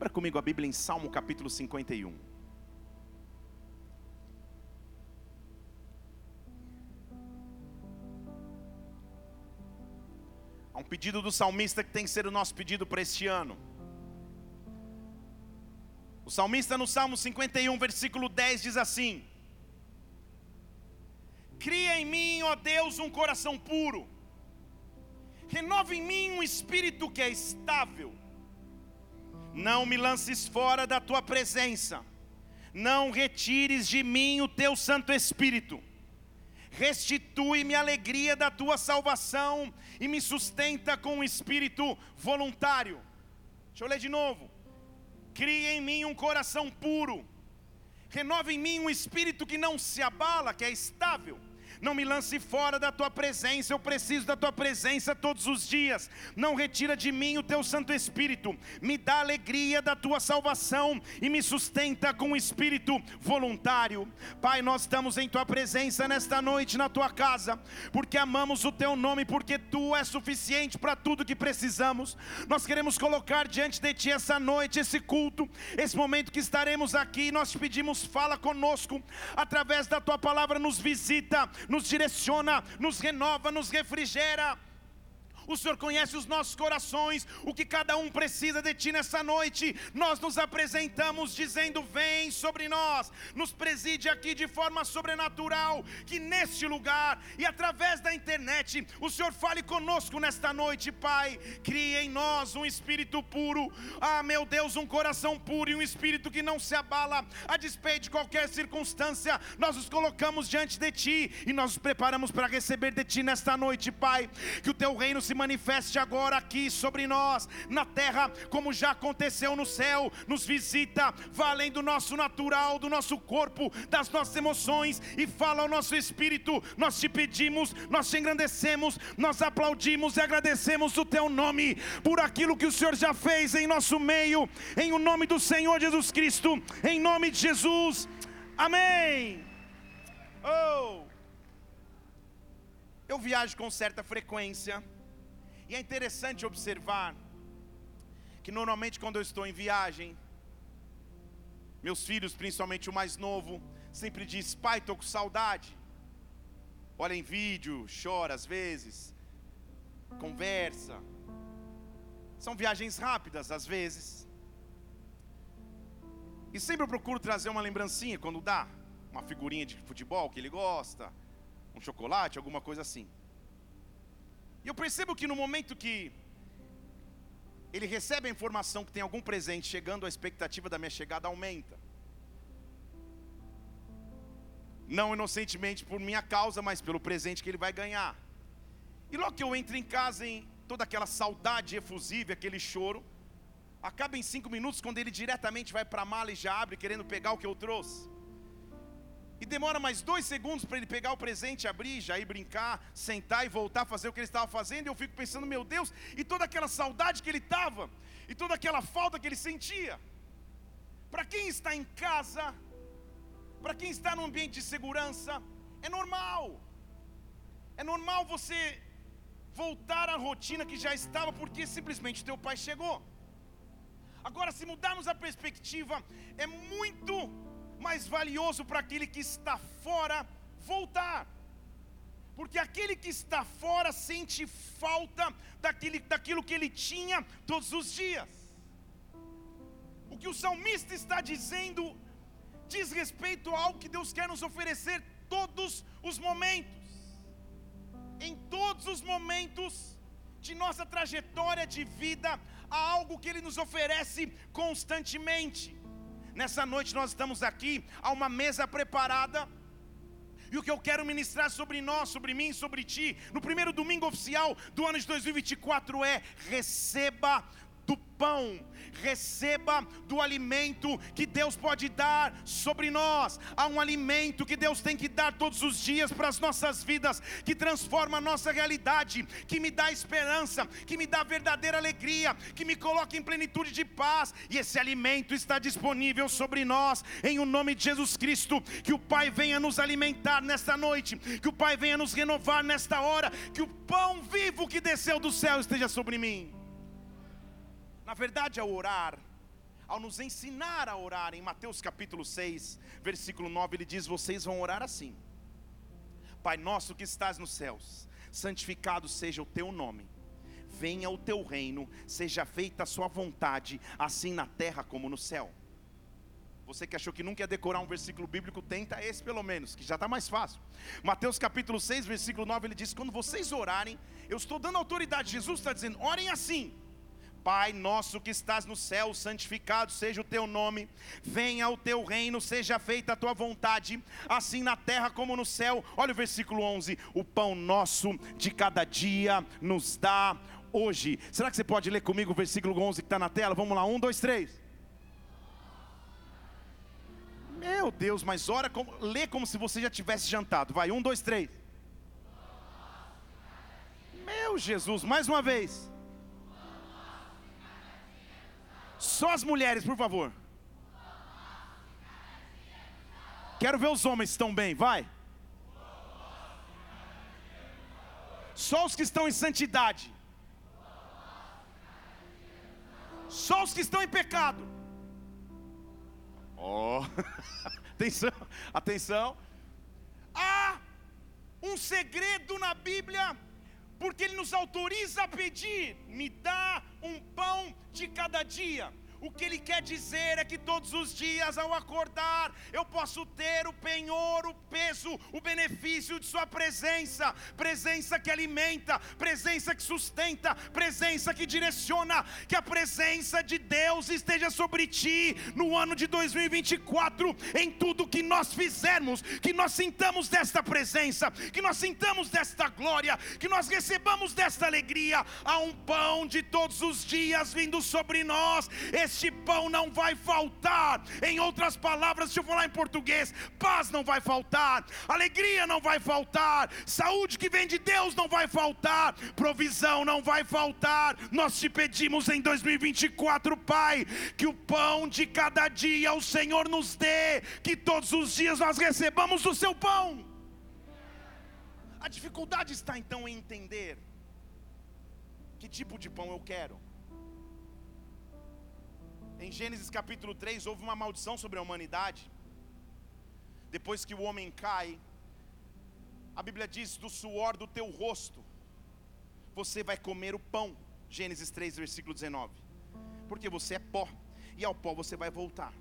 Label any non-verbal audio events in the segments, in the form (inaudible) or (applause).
Abra comigo a Bíblia em Salmo capítulo 51. Há um pedido do salmista que tem que ser o nosso pedido para este ano. O salmista no Salmo 51, versículo 10 diz assim: Cria em mim, ó Deus, um coração puro, renova em mim um espírito que é estável. Não me lances fora da tua presença, não retires de mim o teu Santo Espírito. Restitui-me a alegria da tua salvação e me sustenta com um espírito voluntário. Deixa eu ler de novo. Cria em mim um coração puro, renova em mim um espírito que não se abala, que é estável não me lance fora da tua presença, eu preciso da tua presença todos os dias. Não retira de mim o teu Santo Espírito, me dá alegria da tua salvação e me sustenta com o espírito voluntário. Pai, nós estamos em tua presença nesta noite na tua casa, porque amamos o teu nome, porque tu és suficiente para tudo que precisamos. Nós queremos colocar diante de ti essa noite, esse culto, esse momento que estaremos aqui. Nós te pedimos, fala conosco através da tua palavra, nos visita, nos direciona, nos renova, nos refrigera. O Senhor conhece os nossos corações, o que cada um precisa de Ti nessa noite. Nós nos apresentamos dizendo: Vem sobre nós, nos preside aqui de forma sobrenatural. Que neste lugar e através da internet, o Senhor fale conosco nesta noite, Pai. Crie em nós um espírito puro, ah, meu Deus, um coração puro e um espírito que não se abala a despeito de qualquer circunstância. Nós nos colocamos diante de Ti e nós nos preparamos para receber de Ti nesta noite, Pai. Que o Teu reino se manifeste agora aqui sobre nós, na terra, como já aconteceu no céu. Nos visita, vá além do nosso natural, do nosso corpo, das nossas emoções e fala ao nosso espírito. Nós te pedimos, nós te engrandecemos, nós aplaudimos e agradecemos o teu nome por aquilo que o Senhor já fez em nosso meio, em o nome do Senhor Jesus Cristo, em nome de Jesus. Amém. Oh. Eu viajo com certa frequência e é interessante observar que normalmente quando eu estou em viagem, meus filhos, principalmente o mais novo, sempre diz: "Pai, estou com saudade". Olha em vídeo, chora às vezes, conversa. São viagens rápidas às vezes. E sempre eu procuro trazer uma lembrancinha quando dá, uma figurinha de futebol que ele gosta, um chocolate, alguma coisa assim. E eu percebo que no momento que ele recebe a informação que tem algum presente chegando, a expectativa da minha chegada aumenta. Não inocentemente por minha causa, mas pelo presente que ele vai ganhar. E logo que eu entro em casa, em toda aquela saudade efusiva, aquele choro, acaba em cinco minutos quando ele diretamente vai para a mala e já abre, querendo pegar o que eu trouxe. E demora mais dois segundos para ele pegar o presente, abrir, já ir brincar, sentar e voltar a fazer o que ele estava fazendo. E eu fico pensando, meu Deus, e toda aquela saudade que ele estava, e toda aquela falta que ele sentia. Para quem está em casa, para quem está num ambiente de segurança, é normal. É normal você voltar à rotina que já estava, porque simplesmente teu pai chegou. Agora, se mudarmos a perspectiva, é muito mais valioso para aquele que está fora voltar. Porque aquele que está fora sente falta daquele, daquilo que ele tinha todos os dias. O que o salmista está dizendo diz respeito a algo que Deus quer nos oferecer todos os momentos. Em todos os momentos de nossa trajetória de vida, há algo que Ele nos oferece constantemente. Nessa noite nós estamos aqui, há uma mesa preparada. E o que eu quero ministrar sobre nós, sobre mim, sobre ti, no primeiro domingo oficial do ano de 2024 é: receba do pão, receba do alimento que Deus pode dar sobre nós. Há um alimento que Deus tem que dar todos os dias para as nossas vidas, que transforma a nossa realidade, que me dá esperança, que me dá verdadeira alegria, que me coloca em plenitude de paz. E esse alimento está disponível sobre nós, em o nome de Jesus Cristo. Que o Pai venha nos alimentar nesta noite, que o Pai venha nos renovar nesta hora, que o pão vivo que desceu do céu esteja sobre mim. Na verdade, ao orar, ao nos ensinar a orar, em Mateus capítulo 6, versículo 9, ele diz: Vocês vão orar assim: Pai nosso que estás nos céus, santificado seja o teu nome, venha o teu reino, seja feita a sua vontade, assim na terra como no céu. Você que achou que nunca ia decorar um versículo bíblico, tenta esse pelo menos, que já está mais fácil. Mateus capítulo 6, versículo 9, ele diz: Quando vocês orarem, eu estou dando autoridade. Jesus está dizendo: orem assim. Pai nosso que estás no céu, santificado seja o teu nome, venha o teu reino, seja feita a tua vontade, assim na terra como no céu. Olha o versículo 11: O pão nosso de cada dia nos dá hoje. Será que você pode ler comigo o versículo 11 que está na tela? Vamos lá, um, dois, três. Meu Deus, mas ora como, lê como se você já tivesse jantado. Vai, um, dois, três. Meu Jesus, mais uma vez. Só as mulheres, por favor. Quero ver os homens estão bem, vai. Só os que estão em santidade. Só os que estão em pecado. Oh, (laughs) atenção, atenção. Há um segredo na Bíblia, porque Ele nos autoriza a pedir: me dá um pão de cada dia. O que ele quer dizer é que todos os dias, ao acordar, eu posso ter o penhor, o peso, o benefício de Sua presença presença que alimenta, presença que sustenta, presença que direciona. Que a presença de Deus esteja sobre ti no ano de 2024, em tudo que nós fizermos, que nós sintamos desta presença, que nós sintamos desta glória, que nós recebamos desta alegria. Há um pão de todos os dias vindo sobre nós. Esse este pão não vai faltar. Em outras palavras, deixa eu falar em português: paz não vai faltar, alegria não vai faltar, saúde que vem de Deus não vai faltar, provisão não vai faltar. Nós te pedimos em 2024, Pai, que o pão de cada dia o Senhor nos dê, que todos os dias nós recebamos o seu pão. A dificuldade está então em entender que tipo de pão eu quero. Em Gênesis capítulo 3 houve uma maldição sobre a humanidade. Depois que o homem cai, a Bíblia diz: do suor do teu rosto, você vai comer o pão. Gênesis 3, versículo 19. Porque você é pó, e ao pó você vai voltar.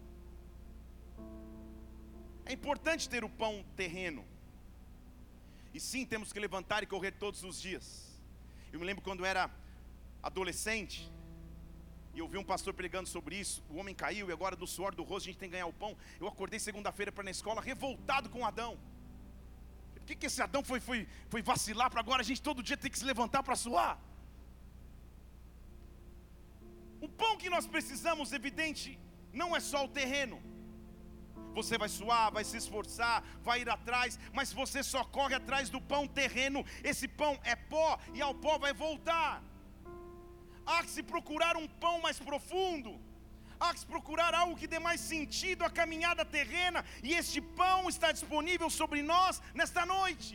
É importante ter o pão terreno. E sim, temos que levantar e correr todos os dias. Eu me lembro quando era adolescente, e eu vi um pastor pregando sobre isso. O homem caiu e agora do suor do rosto a gente tem que ganhar o pão. Eu acordei segunda-feira para na escola revoltado com Adão. Por que, que esse Adão foi, foi, foi vacilar para agora a gente todo dia tem que se levantar para suar? O pão que nós precisamos, evidente, não é só o terreno. Você vai suar, vai se esforçar, vai ir atrás, mas você só corre atrás do pão terreno. Esse pão é pó e ao pó vai voltar há que se procurar um pão mais profundo, há que se procurar algo que dê mais sentido à caminhada terrena, e este pão está disponível sobre nós nesta noite.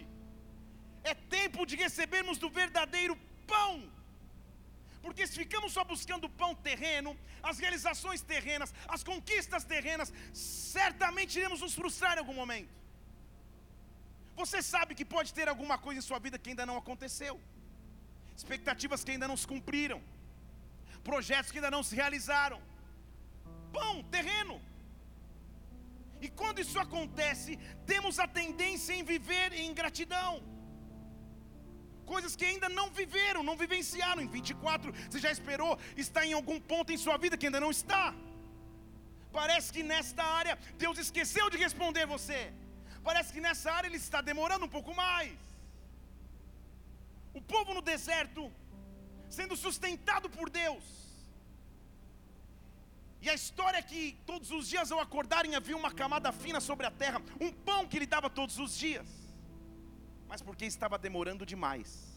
É tempo de recebermos do verdadeiro pão. Porque se ficamos só buscando pão terreno, as realizações terrenas, as conquistas terrenas, certamente iremos nos frustrar em algum momento. Você sabe que pode ter alguma coisa em sua vida que ainda não aconteceu, expectativas que ainda não se cumpriram, projetos que ainda não se realizaram. Pão, terreno. E quando isso acontece, temos a tendência em viver em ingratidão. Coisas que ainda não viveram, não vivenciaram. Em 24, você já esperou estar em algum ponto em sua vida que ainda não está. Parece que nesta área Deus esqueceu de responder você. Parece que nessa área Ele está demorando um pouco mais. O povo no deserto sendo sustentado por Deus. E a história é que todos os dias ao acordarem havia uma camada fina sobre a terra, um pão que ele dava todos os dias. Mas porque estava demorando demais.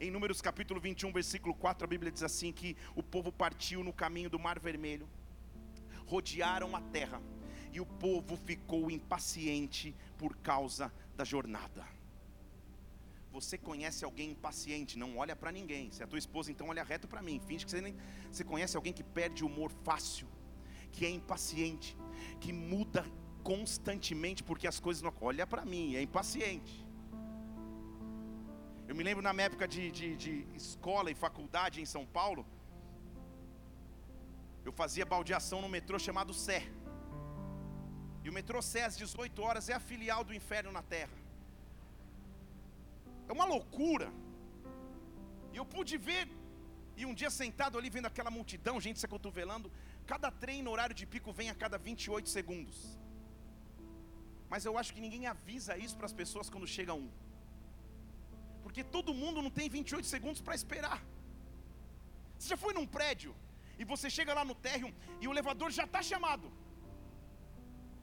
Em Números capítulo 21, versículo 4, a Bíblia diz assim que o povo partiu no caminho do Mar Vermelho, rodearam a terra, e o povo ficou impaciente por causa da jornada. Você conhece alguém impaciente, não olha para ninguém. Se é a tua esposa, então olha reto para mim. Finge que você nem. Você conhece alguém que perde o humor fácil. que é impaciente, que muda constantemente porque as coisas não. Olha para mim, é impaciente. Eu me lembro na minha época de, de, de escola e faculdade em São Paulo, eu fazia baldeação no metrô chamado Sé. E o metrô Sé às 18 horas é a filial do inferno na terra. É uma loucura. E eu pude ver, e um dia sentado ali vendo aquela multidão, gente se acotovelando, cada trem no horário de pico vem a cada 28 segundos. Mas eu acho que ninguém avisa isso para as pessoas quando chega um. Porque todo mundo não tem 28 segundos para esperar. Você já foi num prédio e você chega lá no térreo e o elevador já está chamado.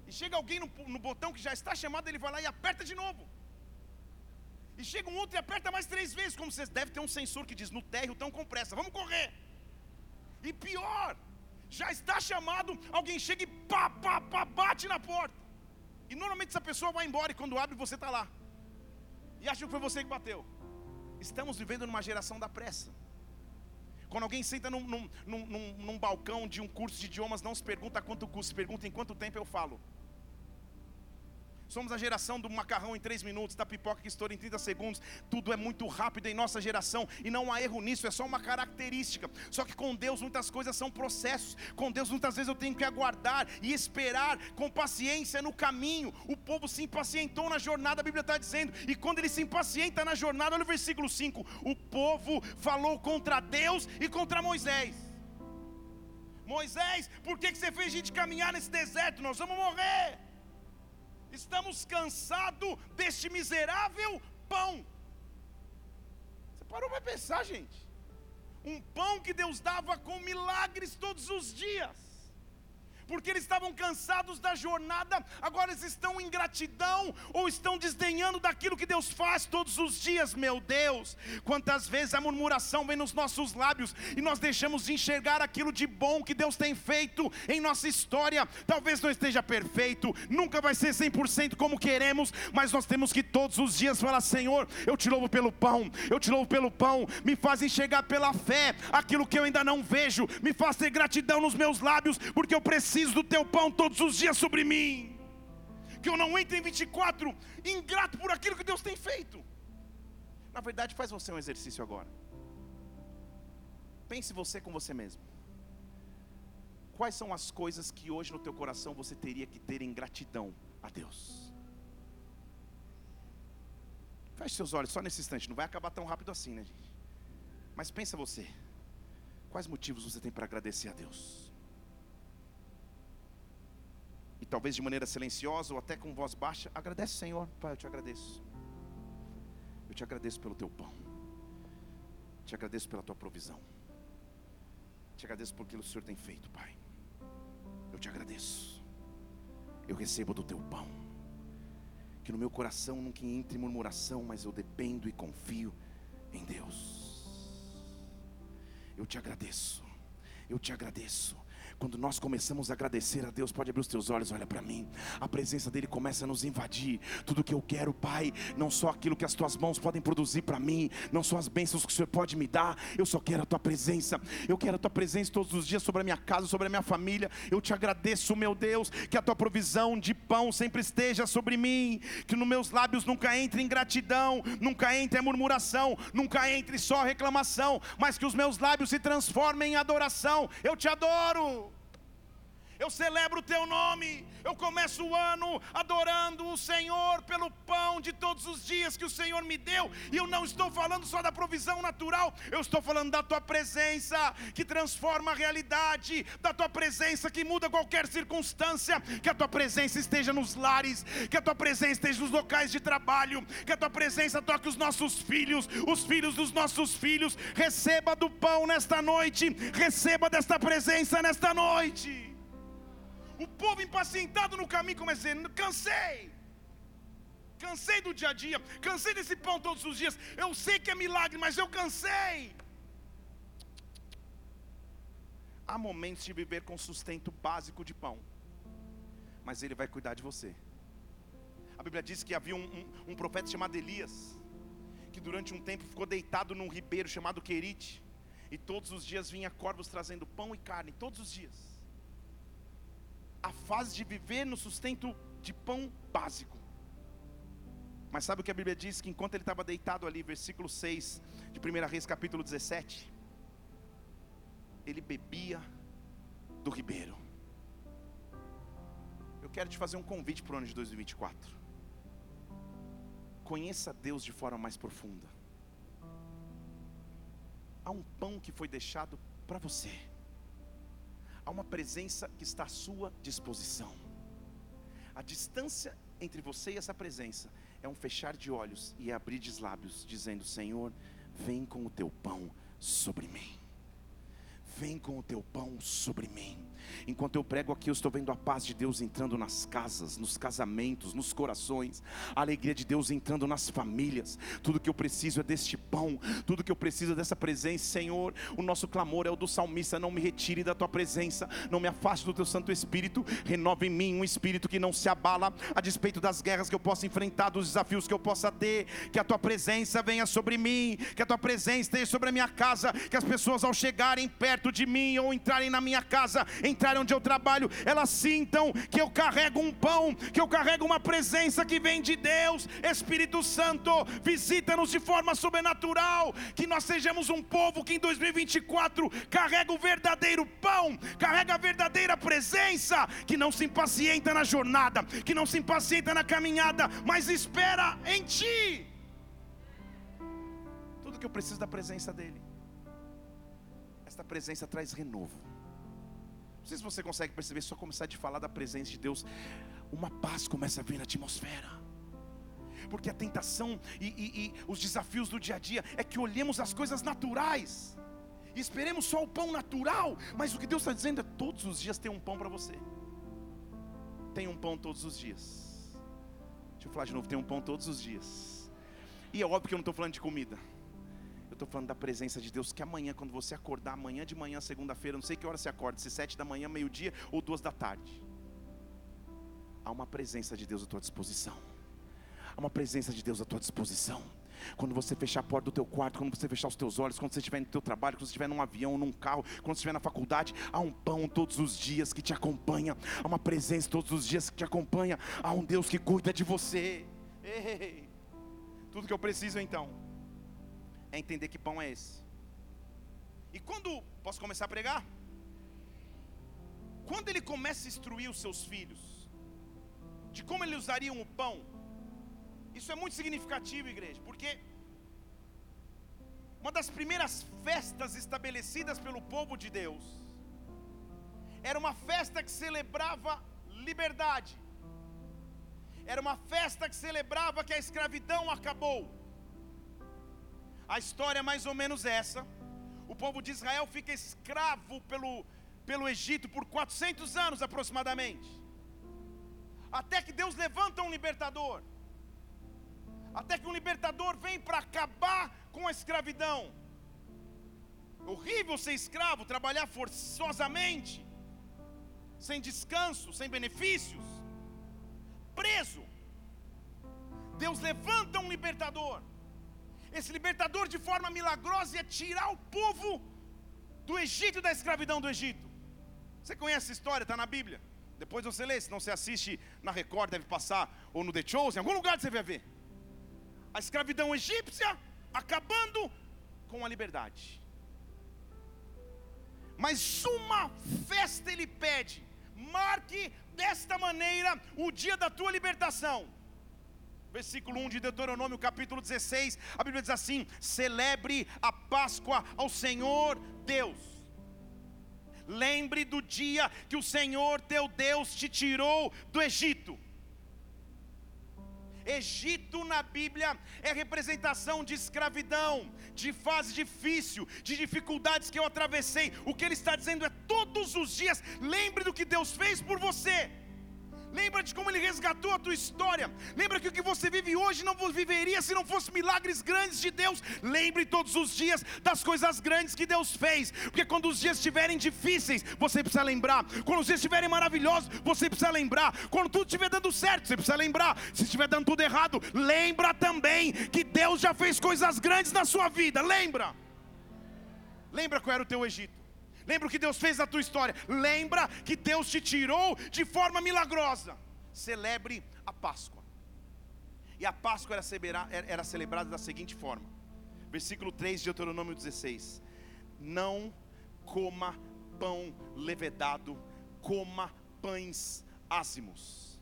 E chega alguém no, no, botão que já está chamado, ele vai lá e aperta de novo. E chega um outro e aperta mais três vezes, como vocês deve ter um sensor que diz no térreo tão com pressa, vamos correr. E pior, já está chamado, alguém chega e pá, pá, pá, bate na porta. E normalmente essa pessoa vai embora e quando abre você está lá. E acha que foi você que bateu. Estamos vivendo numa geração da pressa. Quando alguém senta num, num, num, num, balcão de um curso de idiomas, não se pergunta quanto custa, se pergunta em quanto tempo eu falo. Somos a geração do macarrão em 3 minutos, da pipoca que estoura em 30 segundos. Tudo é muito rápido em nossa geração e não há erro nisso, é só uma característica. Só que com Deus muitas coisas são processos. Com Deus muitas vezes eu tenho que aguardar e esperar com paciência no caminho. O povo se impacientou na jornada, a Bíblia está dizendo. E quando ele se impacienta na jornada, olha o versículo 5: o povo falou contra Deus e contra Moisés. Moisés, por que, que você fez a gente caminhar nesse deserto? Nós vamos morrer. Estamos cansados deste miserável pão. Você parou para pensar, gente? Um pão que Deus dava com milagres todos os dias porque eles estavam cansados da jornada, agora eles estão em gratidão ou estão desdenhando daquilo que Deus faz todos os dias, meu Deus. Quantas vezes a murmuração vem nos nossos lábios e nós deixamos de enxergar aquilo de bom que Deus tem feito em nossa história. Talvez não esteja perfeito, nunca vai ser 100% como queremos, mas nós temos que todos os dias falar: Senhor, eu te louvo pelo pão, eu te louvo pelo pão, me faz enxergar pela fé aquilo que eu ainda não vejo, me faz ter gratidão nos meus lábios, porque eu preciso preciso do teu pão todos os dias sobre mim. Que eu não entre em 24 ingrato por aquilo que Deus tem feito. Na verdade, faz você um exercício agora. Pense você com você mesmo. Quais são as coisas que hoje no teu coração você teria que ter em gratidão a Deus? Feche seus olhos só nesse instante, não vai acabar tão rápido assim, né, gente? Mas pensa você. Quais motivos você tem para agradecer a Deus? E talvez de maneira silenciosa ou até com voz baixa, agradece, Senhor, Pai, eu te agradeço. Eu te agradeço pelo teu pão. Te agradeço pela tua provisão. Te agradeço por aquilo que o Senhor tem feito, Pai. Eu te agradeço. Eu recebo do teu pão. Que no meu coração nunca entre murmuração, mas eu dependo e confio em Deus. Eu te agradeço. Eu te agradeço quando nós começamos a agradecer a Deus, pode abrir os teus olhos, olha para mim. A presença dele começa a nos invadir. Tudo que eu quero, Pai, não só aquilo que as tuas mãos podem produzir para mim, não só as bênçãos que o Senhor pode me dar, eu só quero a tua presença. Eu quero a tua presença todos os dias sobre a minha casa, sobre a minha família. Eu te agradeço, meu Deus, que a tua provisão de pão sempre esteja sobre mim, que nos meus lábios nunca entre ingratidão, nunca entre murmuração, nunca entre só reclamação, mas que os meus lábios se transformem em adoração. Eu te adoro eu celebro o teu nome, eu começo o ano adorando o Senhor pelo pão de todos os dias que o Senhor me deu, e eu não estou falando só da provisão natural, eu estou falando da tua presença que transforma a realidade, da tua presença que muda qualquer circunstância, que a tua presença esteja nos lares, que a tua presença esteja nos locais de trabalho, que a tua presença toque os nossos filhos, os filhos dos nossos filhos, receba do pão nesta noite, receba desta presença nesta noite. O povo impacientado no caminho começa dizendo: cansei. Cansei do dia a dia, cansei desse pão todos os dias. Eu sei que é milagre, mas eu cansei. Há momentos de viver com sustento básico de pão, mas Ele vai cuidar de você. A Bíblia diz que havia um, um, um profeta chamado Elias, que durante um tempo ficou deitado num ribeiro chamado Querite, e todos os dias vinha corvos trazendo pão e carne, todos os dias. A fase de viver no sustento de pão básico. Mas sabe o que a Bíblia diz? Que enquanto ele estava deitado ali, versículo 6 de 1 Reis, capítulo 17, ele bebia do ribeiro. Eu quero te fazer um convite para o ano de 2024. Conheça Deus de forma mais profunda. Há um pão que foi deixado para você. Há uma presença que está à sua disposição. A distância entre você e essa presença é um fechar de olhos e abrir de lábios, dizendo: Senhor, vem com o teu pão sobre mim. Vem com o teu pão sobre mim. Enquanto eu prego aqui, eu estou vendo a paz de Deus entrando nas casas, nos casamentos, nos corações, a alegria de Deus entrando nas famílias. Tudo que eu preciso é deste pão, tudo que eu preciso é dessa presença, Senhor. O nosso clamor é o do salmista: não me retire da tua presença, não me afaste do teu Santo Espírito, renova em mim um espírito que não se abala a despeito das guerras que eu possa enfrentar, dos desafios que eu possa ter. Que a tua presença venha sobre mim, que a tua presença esteja sobre a minha casa, que as pessoas ao chegarem perto de mim ou entrarem na minha casa, entrarem onde eu trabalho, elas sintam que eu carrego um pão, que eu carrego uma presença que vem de Deus. Espírito Santo, visita-nos de forma sobrenatural, que nós sejamos um povo que em 2024 carrega o verdadeiro pão, carrega a verdadeira presença, que não se impacienta na jornada, que não se impacienta na caminhada, mas espera em Ti. Tudo que eu preciso da presença dEle. Esta presença traz renovo. Não sei se você consegue perceber, só começar a falar da presença de Deus, uma paz começa a vir na atmosfera. Porque a tentação e, e, e os desafios do dia a dia é que olhemos as coisas naturais e esperemos só o pão natural, mas o que Deus está dizendo é todos os dias tem um pão para você. Tem um pão todos os dias. Deixa eu falar de novo, tem um pão todos os dias. E é óbvio que eu não estou falando de comida estou falando da presença de Deus, que amanhã, quando você acordar, amanhã de manhã, segunda-feira, não sei que hora você acorda, se sete da manhã, meio-dia ou duas da tarde. Há uma presença de Deus à tua disposição. Há uma presença de Deus à tua disposição. Quando você fechar a porta do teu quarto, quando você fechar os teus olhos, quando você estiver no teu trabalho, quando você estiver num avião, num carro, quando você estiver na faculdade, há um pão todos os dias que te acompanha, há uma presença todos os dias que te acompanha, há um Deus que cuida de você. Ei, tudo que eu preciso então é entender que pão é esse. E quando, posso começar a pregar? Quando ele começa a instruir os seus filhos, de como eles usariam o pão, isso é muito significativo, igreja, porque uma das primeiras festas estabelecidas pelo povo de Deus era uma festa que celebrava liberdade, era uma festa que celebrava que a escravidão acabou. A história é mais ou menos essa. O povo de Israel fica escravo pelo, pelo Egito por 400 anos aproximadamente. Até que Deus levanta um libertador. Até que um libertador vem para acabar com a escravidão. Horrível ser escravo, trabalhar forçosamente, sem descanso, sem benefícios, preso. Deus levanta um libertador esse libertador de forma milagrosa ia tirar o povo do Egito da escravidão do Egito. Você conhece essa história, está na Bíblia. Depois você lê, se não você assiste na Record, deve passar, ou no The Chosen, em algum lugar você vai ver. A escravidão egípcia acabando com a liberdade. Mas uma festa ele pede, marque desta maneira o dia da tua libertação versículo 1 de Deuteronômio, capítulo 16, a Bíblia diz assim: celebre a Páscoa ao Senhor Deus. Lembre do dia que o Senhor teu Deus te tirou do Egito. Egito na Bíblia é representação de escravidão, de fase difícil, de dificuldades que eu atravessei. O que ele está dizendo é: todos os dias, lembre do que Deus fez por você. Lembra de como Ele resgatou a tua história. Lembra que o que você vive hoje não viveria se não fosse milagres grandes de Deus. Lembre todos os dias das coisas grandes que Deus fez. Porque quando os dias estiverem difíceis, você precisa lembrar. Quando os dias estiverem maravilhosos, você precisa lembrar. Quando tudo estiver dando certo, você precisa lembrar. Se estiver dando tudo errado, lembra também que Deus já fez coisas grandes na sua vida. Lembra? Lembra qual era o teu Egito? Lembra o que Deus fez na tua história. Lembra que Deus te tirou de forma milagrosa. Celebre a Páscoa. E a Páscoa era, era celebrada da seguinte forma: versículo 3 de Deuteronômio 16: Não coma pão levedado, coma pães ázimos.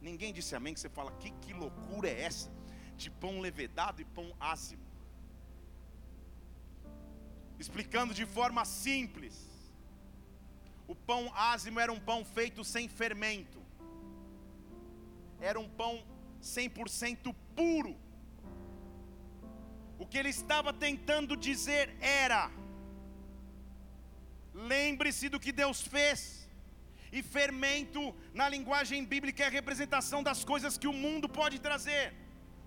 Ninguém disse amém, que você fala, que, que loucura é essa? De pão levedado e pão ázimo. Explicando de forma simples. O pão ázimo era um pão feito sem fermento. Era um pão 100% puro. O que ele estava tentando dizer era: lembre-se do que Deus fez. E fermento, na linguagem bíblica, é a representação das coisas que o mundo pode trazer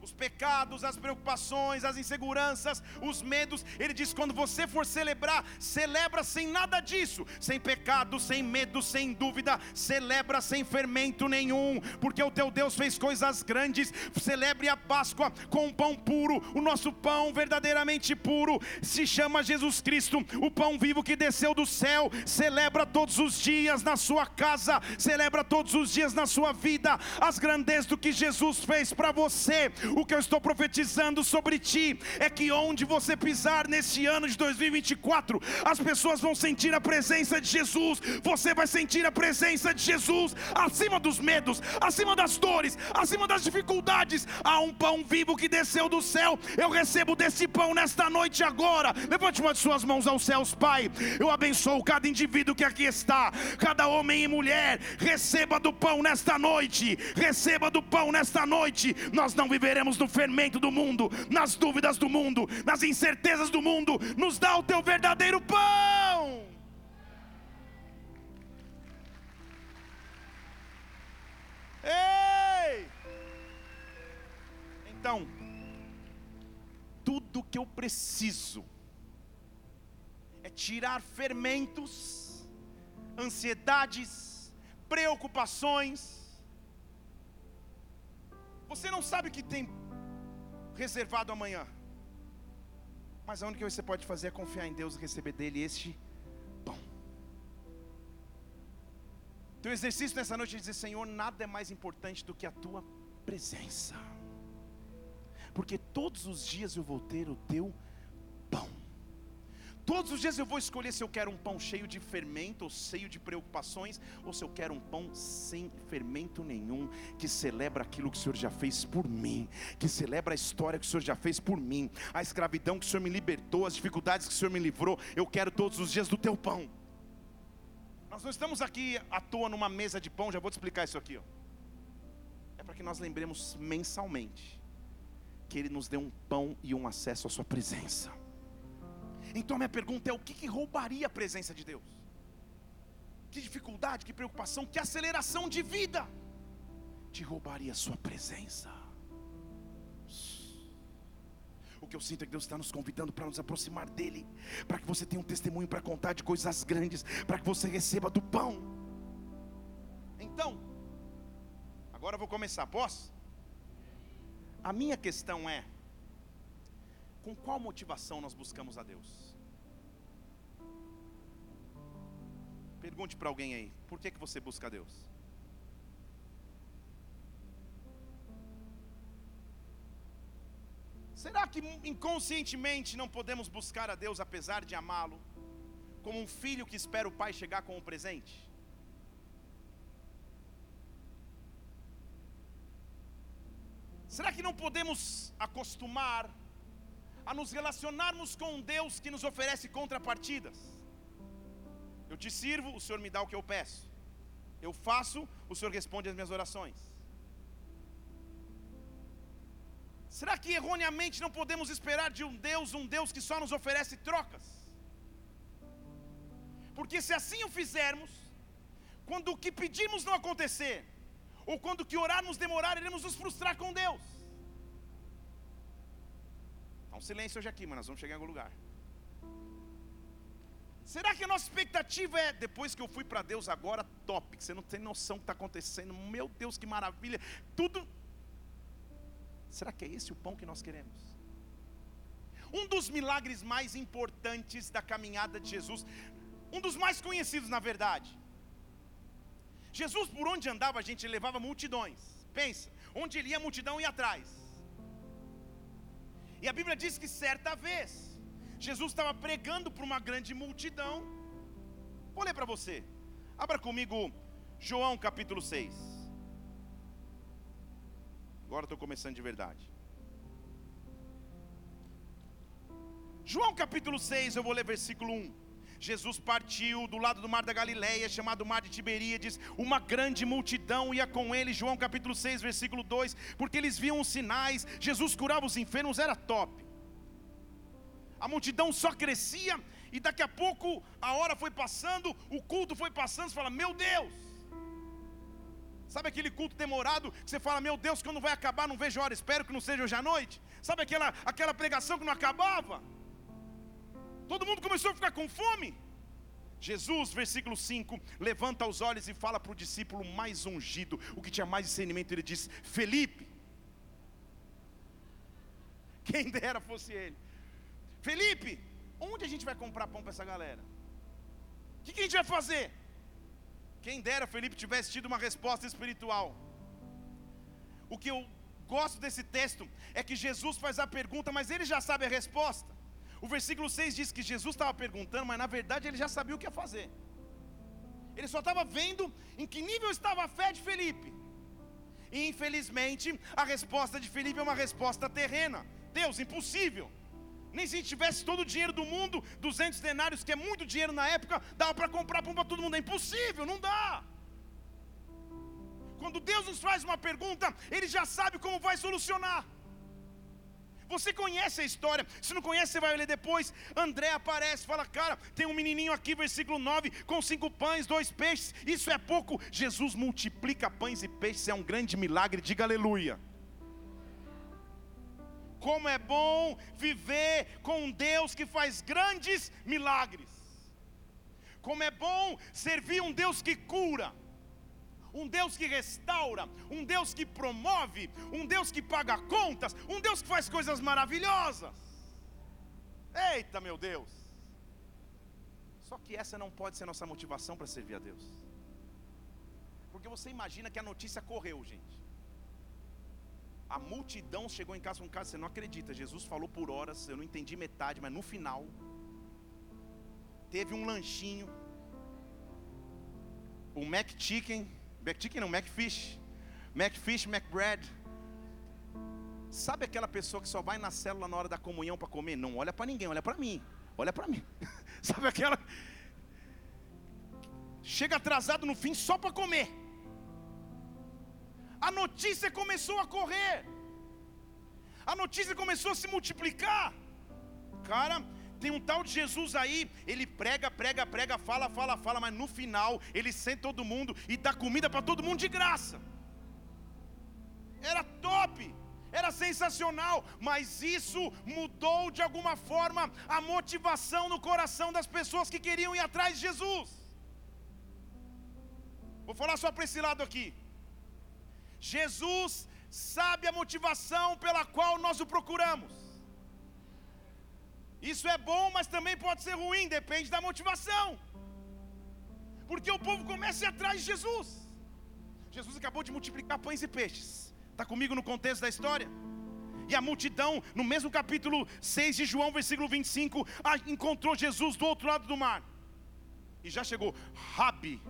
os pecados, as preocupações, as inseguranças, os medos. Ele diz: quando você for celebrar, celebra sem nada disso, sem pecado, sem medo, sem dúvida, celebra sem fermento nenhum, porque o teu Deus fez coisas grandes. Celebre a Páscoa com um pão puro, o nosso pão verdadeiramente puro se chama Jesus Cristo, o pão vivo que desceu do céu. Celebra todos os dias na sua casa, celebra todos os dias na sua vida as grandezas do que Jesus fez para você o que eu estou profetizando sobre ti é que onde você pisar neste ano de 2024, as pessoas vão sentir a presença de Jesus, você vai sentir a presença de Jesus acima dos medos, acima das dores, acima das dificuldades. Há um pão vivo que desceu do céu. Eu recebo desse pão nesta noite agora. Levante uma de suas mãos aos céus, Pai. Eu abençoo cada indivíduo que aqui está, cada homem e mulher. Receba do pão nesta noite. Receba do pão nesta noite. Nós não viveremos viveremos no fermento do mundo, nas dúvidas do mundo, nas incertezas do mundo. Nos dá o teu verdadeiro pão. Ei! Então, tudo que eu preciso é tirar fermentos, ansiedades, preocupações, você não sabe o que tem reservado amanhã. Mas a única coisa que você pode fazer é confiar em Deus e receber dele este pão. Teu exercício nessa noite é dizer: Senhor, nada é mais importante do que a tua presença. Porque todos os dias eu vou ter o teu. Todos os dias eu vou escolher se eu quero um pão cheio de fermento ou cheio de preocupações, ou se eu quero um pão sem fermento nenhum, que celebra aquilo que o Senhor já fez por mim, que celebra a história que o Senhor já fez por mim, a escravidão que o Senhor me libertou, as dificuldades que o Senhor me livrou. Eu quero todos os dias do teu pão. Nós não estamos aqui à toa numa mesa de pão, já vou te explicar isso aqui. Ó. É para que nós lembremos mensalmente que Ele nos deu um pão e um acesso à Sua presença. Então a minha pergunta é: o que, que roubaria a presença de Deus? Que dificuldade, que preocupação, que aceleração de vida te roubaria a sua presença? O que eu sinto é que Deus está nos convidando para nos aproximar dEle, para que você tenha um testemunho para contar de coisas grandes, para que você receba do pão. Então, agora eu vou começar, posso? A minha questão é: com qual motivação nós buscamos a Deus? Pergunte para alguém aí, por que, que você busca Deus? Será que inconscientemente não podemos buscar a Deus apesar de amá-lo? Como um filho que espera o pai chegar com um presente? Será que não podemos acostumar a nos relacionarmos com um Deus que nos oferece contrapartidas. Eu te sirvo, o Senhor me dá o que eu peço. Eu faço, o Senhor responde às minhas orações. Será que erroneamente não podemos esperar de um Deus, um Deus que só nos oferece trocas? Porque se assim o fizermos, quando o que pedimos não acontecer, ou quando o que orarmos demorar, iremos nos frustrar com Deus um silêncio hoje aqui, mas nós vamos chegar em algum lugar. Será que a nossa expectativa é, depois que eu fui para Deus agora, top, você não tem noção do que está acontecendo, meu Deus, que maravilha, tudo. Será que é esse o pão que nós queremos? Um dos milagres mais importantes da caminhada de Jesus, um dos mais conhecidos na verdade. Jesus, por onde andava, a gente levava multidões. Pensa, onde ele ia, a multidão ia atrás. E a Bíblia diz que certa vez, Jesus estava pregando para uma grande multidão. Vou ler para você. Abra comigo João capítulo 6. Agora estou começando de verdade. João capítulo 6, eu vou ler versículo 1. Jesus partiu do lado do mar da Galileia, chamado mar de Tiberíades, uma grande multidão ia com ele, João capítulo 6, versículo 2, porque eles viam os sinais, Jesus curava os enfermos, era top. A multidão só crescia, e daqui a pouco a hora foi passando, o culto foi passando, você fala, meu Deus! Sabe aquele culto demorado que você fala, meu Deus, quando vai acabar, não vejo hora, espero que não seja hoje à noite? Sabe aquela, aquela pregação que não acabava? Todo mundo começou a ficar com fome. Jesus, versículo 5, levanta os olhos e fala para o discípulo mais ungido, o que tinha mais discernimento, ele diz: Felipe, quem dera fosse ele, Felipe, onde a gente vai comprar pão para essa galera? O que, que a gente vai fazer? Quem dera Felipe tivesse tido uma resposta espiritual. O que eu gosto desse texto é que Jesus faz a pergunta, mas ele já sabe a resposta. O versículo 6 diz que Jesus estava perguntando, mas na verdade ele já sabia o que ia fazer. Ele só estava vendo em que nível estava a fé de Felipe. E infelizmente, a resposta de Felipe é uma resposta terrena. Deus, impossível. Nem se tivesse todo o dinheiro do mundo, 200 denários, que é muito dinheiro na época, dava para comprar pão para todo mundo. É impossível, não dá. Quando Deus nos faz uma pergunta, Ele já sabe como vai solucionar. Você conhece a história, se não conhece, você vai ler depois. André aparece, fala: Cara, tem um menininho aqui, versículo 9, com cinco pães, dois peixes. Isso é pouco. Jesus multiplica pães e peixes, é um grande milagre. Diga aleluia. Como é bom viver com um Deus que faz grandes milagres. Como é bom servir um Deus que cura um Deus que restaura, um Deus que promove, um Deus que paga contas, um Deus que faz coisas maravilhosas. Eita, meu Deus! Só que essa não pode ser nossa motivação para servir a Deus. Porque você imagina que a notícia correu, gente. A multidão chegou em casa com um você não acredita. Jesus falou por horas, eu não entendi metade, mas no final teve um lanchinho, o Mac Chicken McChicken não, McFish. McFish, McBread. Sabe aquela pessoa que só vai na célula na hora da comunhão para comer? Não olha para ninguém, olha para mim. Olha para mim. (laughs) Sabe aquela chega atrasado no fim só para comer. A notícia começou a correr. A notícia começou a se multiplicar. Cara, tem um tal de Jesus aí, ele prega, prega, prega, fala, fala, fala, mas no final ele sente todo mundo e dá comida para todo mundo de graça. Era top, era sensacional, mas isso mudou de alguma forma a motivação no coração das pessoas que queriam ir atrás de Jesus. Vou falar só para esse lado aqui. Jesus sabe a motivação pela qual nós o procuramos. Isso é bom, mas também pode ser ruim, depende da motivação. Porque o povo começa a ir atrás de Jesus. Jesus acabou de multiplicar pães e peixes. Está comigo no contexto da história? E a multidão, no mesmo capítulo 6 de João, versículo 25, encontrou Jesus do outro lado do mar. E já chegou, Rabi,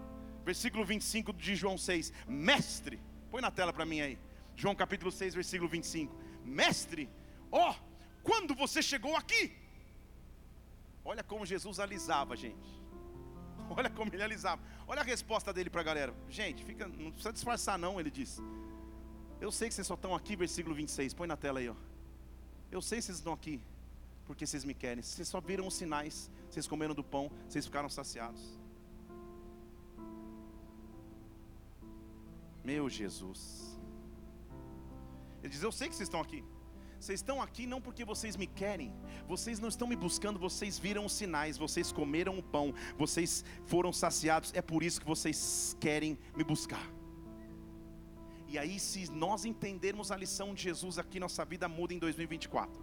versículo 25 de João 6, mestre, põe na tela para mim aí. João capítulo 6, versículo 25. Mestre, ó, oh, quando você chegou aqui? Olha como Jesus alisava, gente. (laughs) Olha como ele alisava. Olha a resposta dele para a galera. Gente, fica, não precisa disfarçar, não, ele disse. Eu sei que vocês só estão aqui, versículo 26. Põe na tela aí, ó. Eu sei que vocês estão aqui porque vocês me querem. Vocês só viram os sinais. Vocês comeram do pão, vocês ficaram saciados. Meu Jesus. Ele diz: Eu sei que vocês estão aqui. Vocês estão aqui não porque vocês me querem, vocês não estão me buscando, vocês viram os sinais, vocês comeram o pão, vocês foram saciados, é por isso que vocês querem me buscar. E aí, se nós entendermos a lição de Jesus aqui, nossa vida muda em 2024.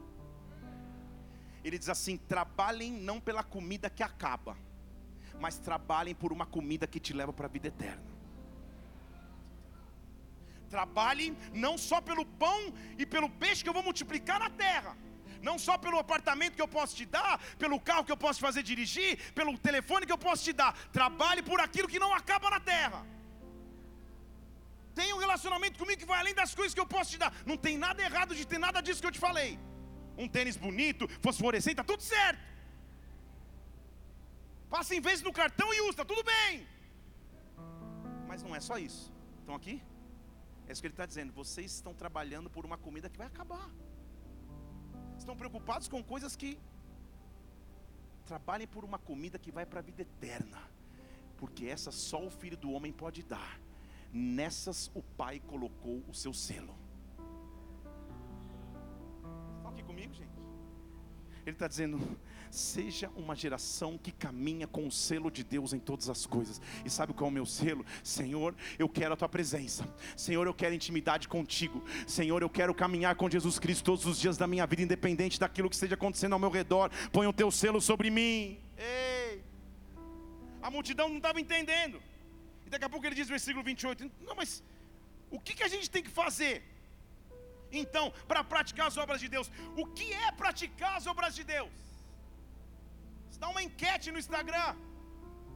Ele diz assim: trabalhem não pela comida que acaba, mas trabalhem por uma comida que te leva para a vida eterna. Trabalhe não só pelo pão e pelo peixe que eu vou multiplicar na terra, não só pelo apartamento que eu posso te dar, pelo carro que eu posso fazer dirigir, pelo telefone que eu posso te dar. Trabalhe por aquilo que não acaba na terra. Tenha um relacionamento comigo que vai além das coisas que eu posso te dar. Não tem nada errado de ter nada disso que eu te falei. Um tênis bonito, fosforescente, está tudo certo. Passa em vez no cartão e usa, tá tudo bem. Mas não é só isso. Estão aqui? É isso que ele está dizendo. Vocês estão trabalhando por uma comida que vai acabar. Estão preocupados com coisas que. Trabalhem por uma comida que vai para a vida eterna. Porque essa só o filho do homem pode dar. Nessas o Pai colocou o seu selo. Estão aqui comigo, gente? Ele está dizendo: seja uma geração que caminha com o selo de Deus em todas as coisas. E sabe qual é o meu selo? Senhor, eu quero a tua presença. Senhor, eu quero intimidade contigo. Senhor, eu quero caminhar com Jesus Cristo todos os dias da minha vida, independente daquilo que esteja acontecendo ao meu redor. Põe o teu selo sobre mim. Ei! A multidão não estava entendendo. E daqui a pouco ele diz versículo 28: Não, mas o que, que a gente tem que fazer? Então, para praticar as obras de Deus, o que é praticar as obras de Deus? Dá uma enquete no Instagram,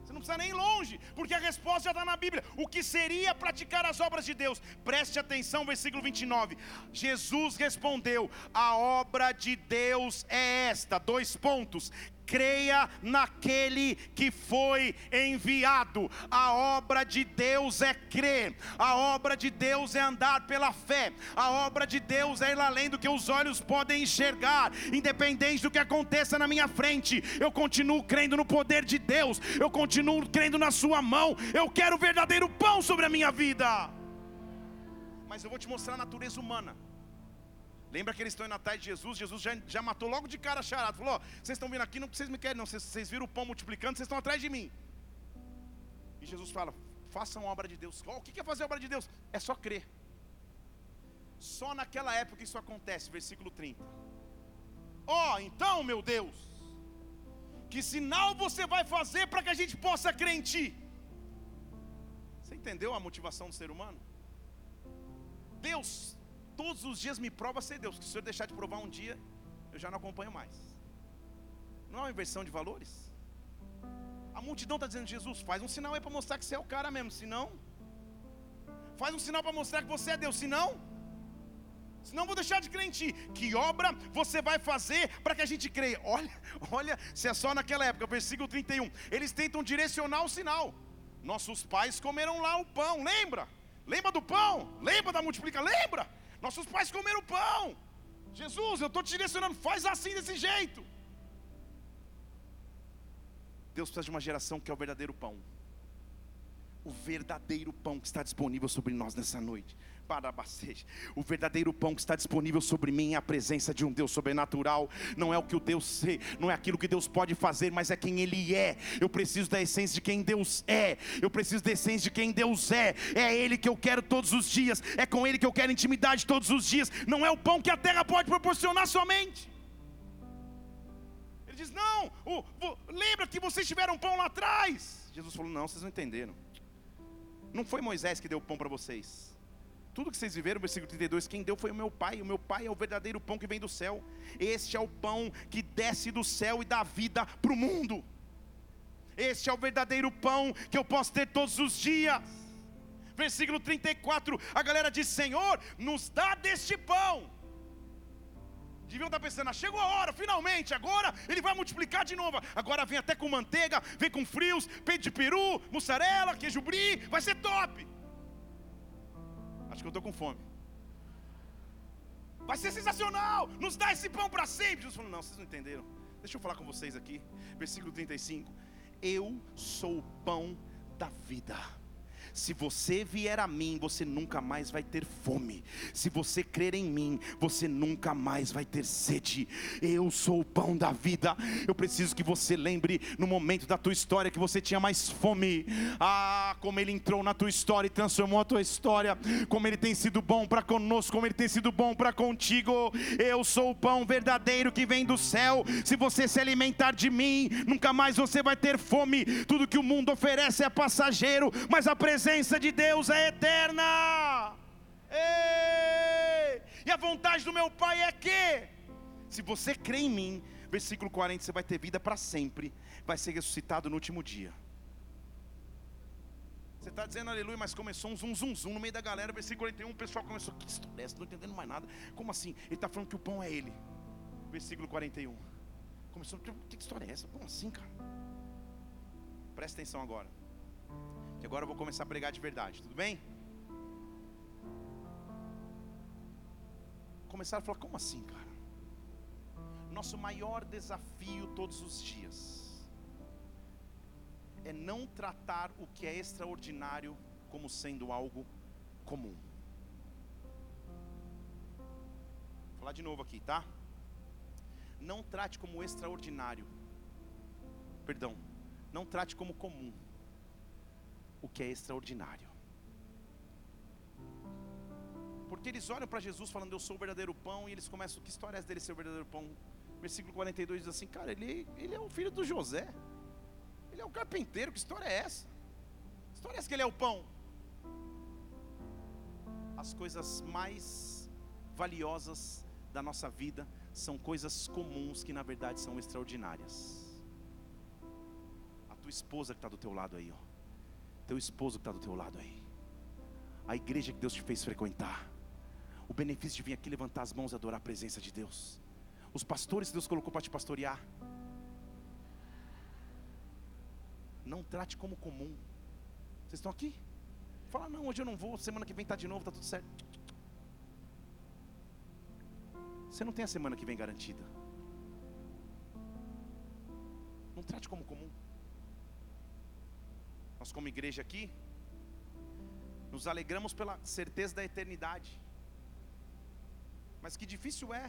você não precisa nem ir longe, porque a resposta já está na Bíblia. O que seria praticar as obras de Deus? Preste atenção, versículo 29. Jesus respondeu: A obra de Deus é esta, dois pontos: creia naquele que foi enviado. A obra de Deus é crer, a obra de Deus é andar pela fé, a obra de Deus é ir além do que os olhos podem enxergar, independente do que aconteça na minha frente, eu continuo crendo no poder de Deus, eu continuo crendo na Sua mão, eu quero verdadeiro pão sobre a minha vida. Mas eu vou te mostrar a natureza humana. Lembra que eles estão indo atrás de Jesus? Jesus já, já matou logo de cara a charada. Falou: vocês estão vindo aqui, não vocês me querem, não. Vocês, viram o pão multiplicando, vocês estão atrás de mim. E Jesus fala: façam obra de Deus. O que é fazer obra de Deus? É só crer. Só naquela época isso acontece, versículo 30. Ó, oh, então, meu Deus, que sinal você vai fazer para que a gente possa crer em Ti? Você entendeu a motivação do ser humano? Deus todos os dias me prova ser Deus. Que se eu deixar de provar um dia, eu já não acompanho mais. Não é uma inversão de valores? A multidão está dizendo, Jesus, faz um sinal aí para mostrar que você é o cara mesmo. Se não, faz um sinal para mostrar que você é Deus. Se não, senão vou deixar de crer em ti. Que obra você vai fazer para que a gente creia? (laughs) Olha, olha, se é só naquela época, versículo 31. Eles tentam direcionar o sinal. Nossos pais comeram lá o pão, lembra? Lembra do pão? Lembra da multiplicação? Lembra? Nossos pais comeram pão. Jesus, eu estou te direcionando, faz assim desse jeito. Deus precisa de uma geração que é o verdadeiro pão. O verdadeiro pão que está disponível sobre nós nessa noite o verdadeiro pão que está disponível sobre mim é a presença de um Deus sobrenatural. Não é o que o Deus sei, não é aquilo que Deus pode fazer, mas é quem Ele é. Eu preciso da essência de quem Deus é. Eu preciso da essência de quem Deus é. É Ele que eu quero todos os dias. É com Ele que eu quero intimidade todos os dias. Não é o pão que a terra pode proporcionar somente. Ele diz: Não, o, o, lembra que vocês tiveram pão lá atrás. Jesus falou: Não, vocês não entenderam. Não foi Moisés que deu o pão para vocês. Tudo que vocês viveram, versículo 32, quem deu foi o meu pai. O meu pai é o verdadeiro pão que vem do céu. Este é o pão que desce do céu e dá vida para o mundo. Este é o verdadeiro pão que eu posso ter todos os dias. Versículo 34, a galera diz: Senhor, nos dá deste pão. Deviam estar pensando, ah, chegou a hora, finalmente, agora ele vai multiplicar de novo. Agora vem até com manteiga, vem com frios, peito de peru, mussarela, queijo brie, vai ser top. Acho que eu estou com fome. Vai ser sensacional. Nos dá esse pão para sempre. Jesus falou: Não, vocês não entenderam. Deixa eu falar com vocês aqui. Versículo 35. Eu sou o pão da vida. Se você vier a mim, você nunca mais vai ter fome. Se você crer em mim, você nunca mais vai ter sede. Eu sou o pão da vida. Eu preciso que você lembre no momento da tua história que você tinha mais fome. Ah, como ele entrou na tua história e transformou a tua história. Como ele tem sido bom para conosco, como ele tem sido bom para contigo. Eu sou o pão verdadeiro que vem do céu. Se você se alimentar de mim, nunca mais você vai ter fome. Tudo que o mundo oferece é passageiro, mas a presença de Deus é eterna. Ei! E a vontade do meu Pai é que, se você crê em mim, versículo 40, você vai ter vida para sempre, vai ser ressuscitado no último dia. Você está dizendo aleluia, mas começou um zum zum zum no meio da galera, versículo 41, o pessoal começou, que história é essa? Não entendendo mais nada. Como assim? Ele está falando que o pão é ele. Versículo 41. Começou, que história é essa? Como assim, cara? Presta atenção agora. Que agora eu vou começar a pregar de verdade, tudo bem? Começaram a falar, como assim, cara? Nosso maior desafio todos os dias é não tratar o que é extraordinário como sendo algo comum. Vou falar de novo aqui, tá? Não trate como extraordinário. Perdão, não trate como comum o que é extraordinário. Porque eles olham para Jesus falando, Eu sou o verdadeiro pão, e eles começam, que história é essa dele ser o verdadeiro pão? Versículo 42 diz assim: Cara, ele, ele é o filho do José, ele é o carpinteiro, que história é essa? Que história é essa que ele é o pão? As coisas mais valiosas da nossa vida são coisas comuns que na verdade são extraordinárias tua esposa que está do teu lado aí, ó. Teu esposo que está do teu lado aí. A igreja que Deus te fez frequentar. O benefício de vir aqui levantar as mãos e adorar a presença de Deus. Os pastores que Deus colocou para te pastorear. Não trate como comum. Vocês estão aqui? Fala, não, hoje eu não vou, semana que vem está de novo, está tudo certo. Você não tem a semana que vem garantida. Não trate como comum. Nós, como igreja aqui, nos alegramos pela certeza da eternidade. Mas que difícil é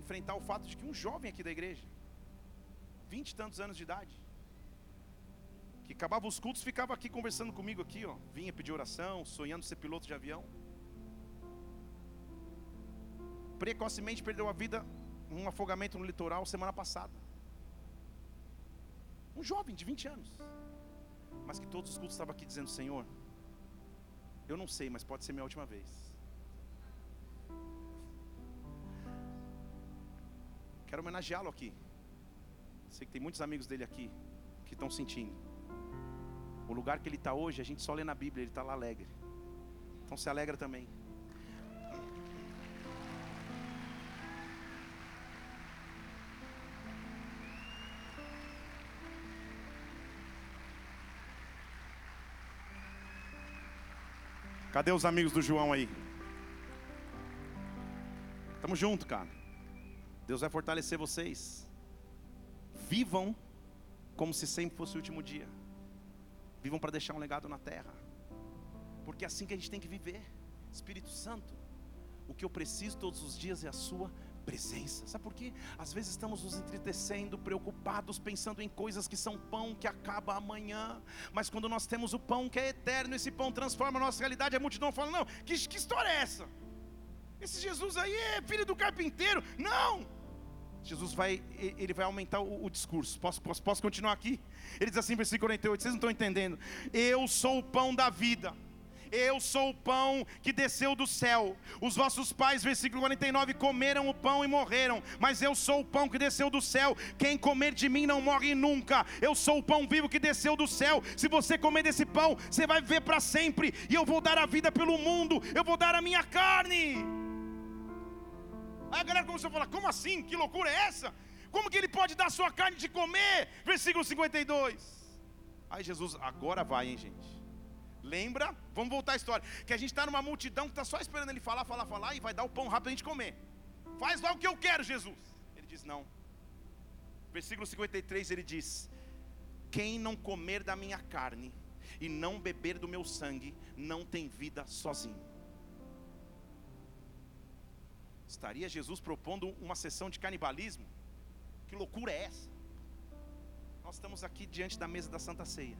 enfrentar o fato de que um jovem aqui da igreja, vinte e tantos anos de idade, que acabava os cultos, ficava aqui conversando comigo aqui, ó, vinha pedir oração, sonhando ser piloto de avião. Precocemente perdeu a vida num afogamento no litoral semana passada. Um jovem de 20 anos mas que todos os cultos estavam aqui dizendo: Senhor, eu não sei, mas pode ser minha última vez. Quero homenageá-lo aqui. Sei que tem muitos amigos dele aqui que estão sentindo. O lugar que ele está hoje, a gente só lê na Bíblia, ele está lá alegre. Então se alegra também. Cadê os amigos do João aí? Tamo junto, cara. Deus vai fortalecer vocês. Vivam como se sempre fosse o último dia. Vivam para deixar um legado na terra. Porque é assim que a gente tem que viver. Espírito Santo, o que eu preciso todos os dias é a sua presença. Sabe por quê? Às vezes estamos nos entristecendo, preocupados, pensando em coisas que são pão que acaba amanhã. Mas quando nós temos o pão que é eterno, esse pão transforma a nossa realidade. A multidão fala: Não, que, que história é essa? Esse Jesus aí é filho do carpinteiro. Não! Jesus vai, ele vai aumentar o, o discurso. Posso, posso, posso continuar aqui? Ele diz assim, versículo 48, vocês não estão entendendo. Eu sou o pão da vida. Eu sou o pão que desceu do céu. Os vossos pais, versículo 49, comeram o pão e morreram, mas eu sou o pão que desceu do céu. Quem comer de mim não morre nunca. Eu sou o pão vivo que desceu do céu. Se você comer desse pão, você vai viver para sempre. E eu vou dar a vida pelo mundo. Eu vou dar a minha carne. Aí a galera começou a falar: como assim? Que loucura é essa? Como que ele pode dar sua carne de comer? Versículo 52. Aí Jesus, agora vai, hein, gente. Lembra? Vamos voltar à história. Que a gente está numa multidão que está só esperando ele falar, falar, falar e vai dar o pão rápido para a gente comer. Faz lá o que eu quero, Jesus. Ele diz: Não. Versículo 53 ele diz: Quem não comer da minha carne e não beber do meu sangue não tem vida sozinho. Estaria Jesus propondo uma sessão de canibalismo? Que loucura é essa? Nós estamos aqui diante da mesa da Santa Ceia.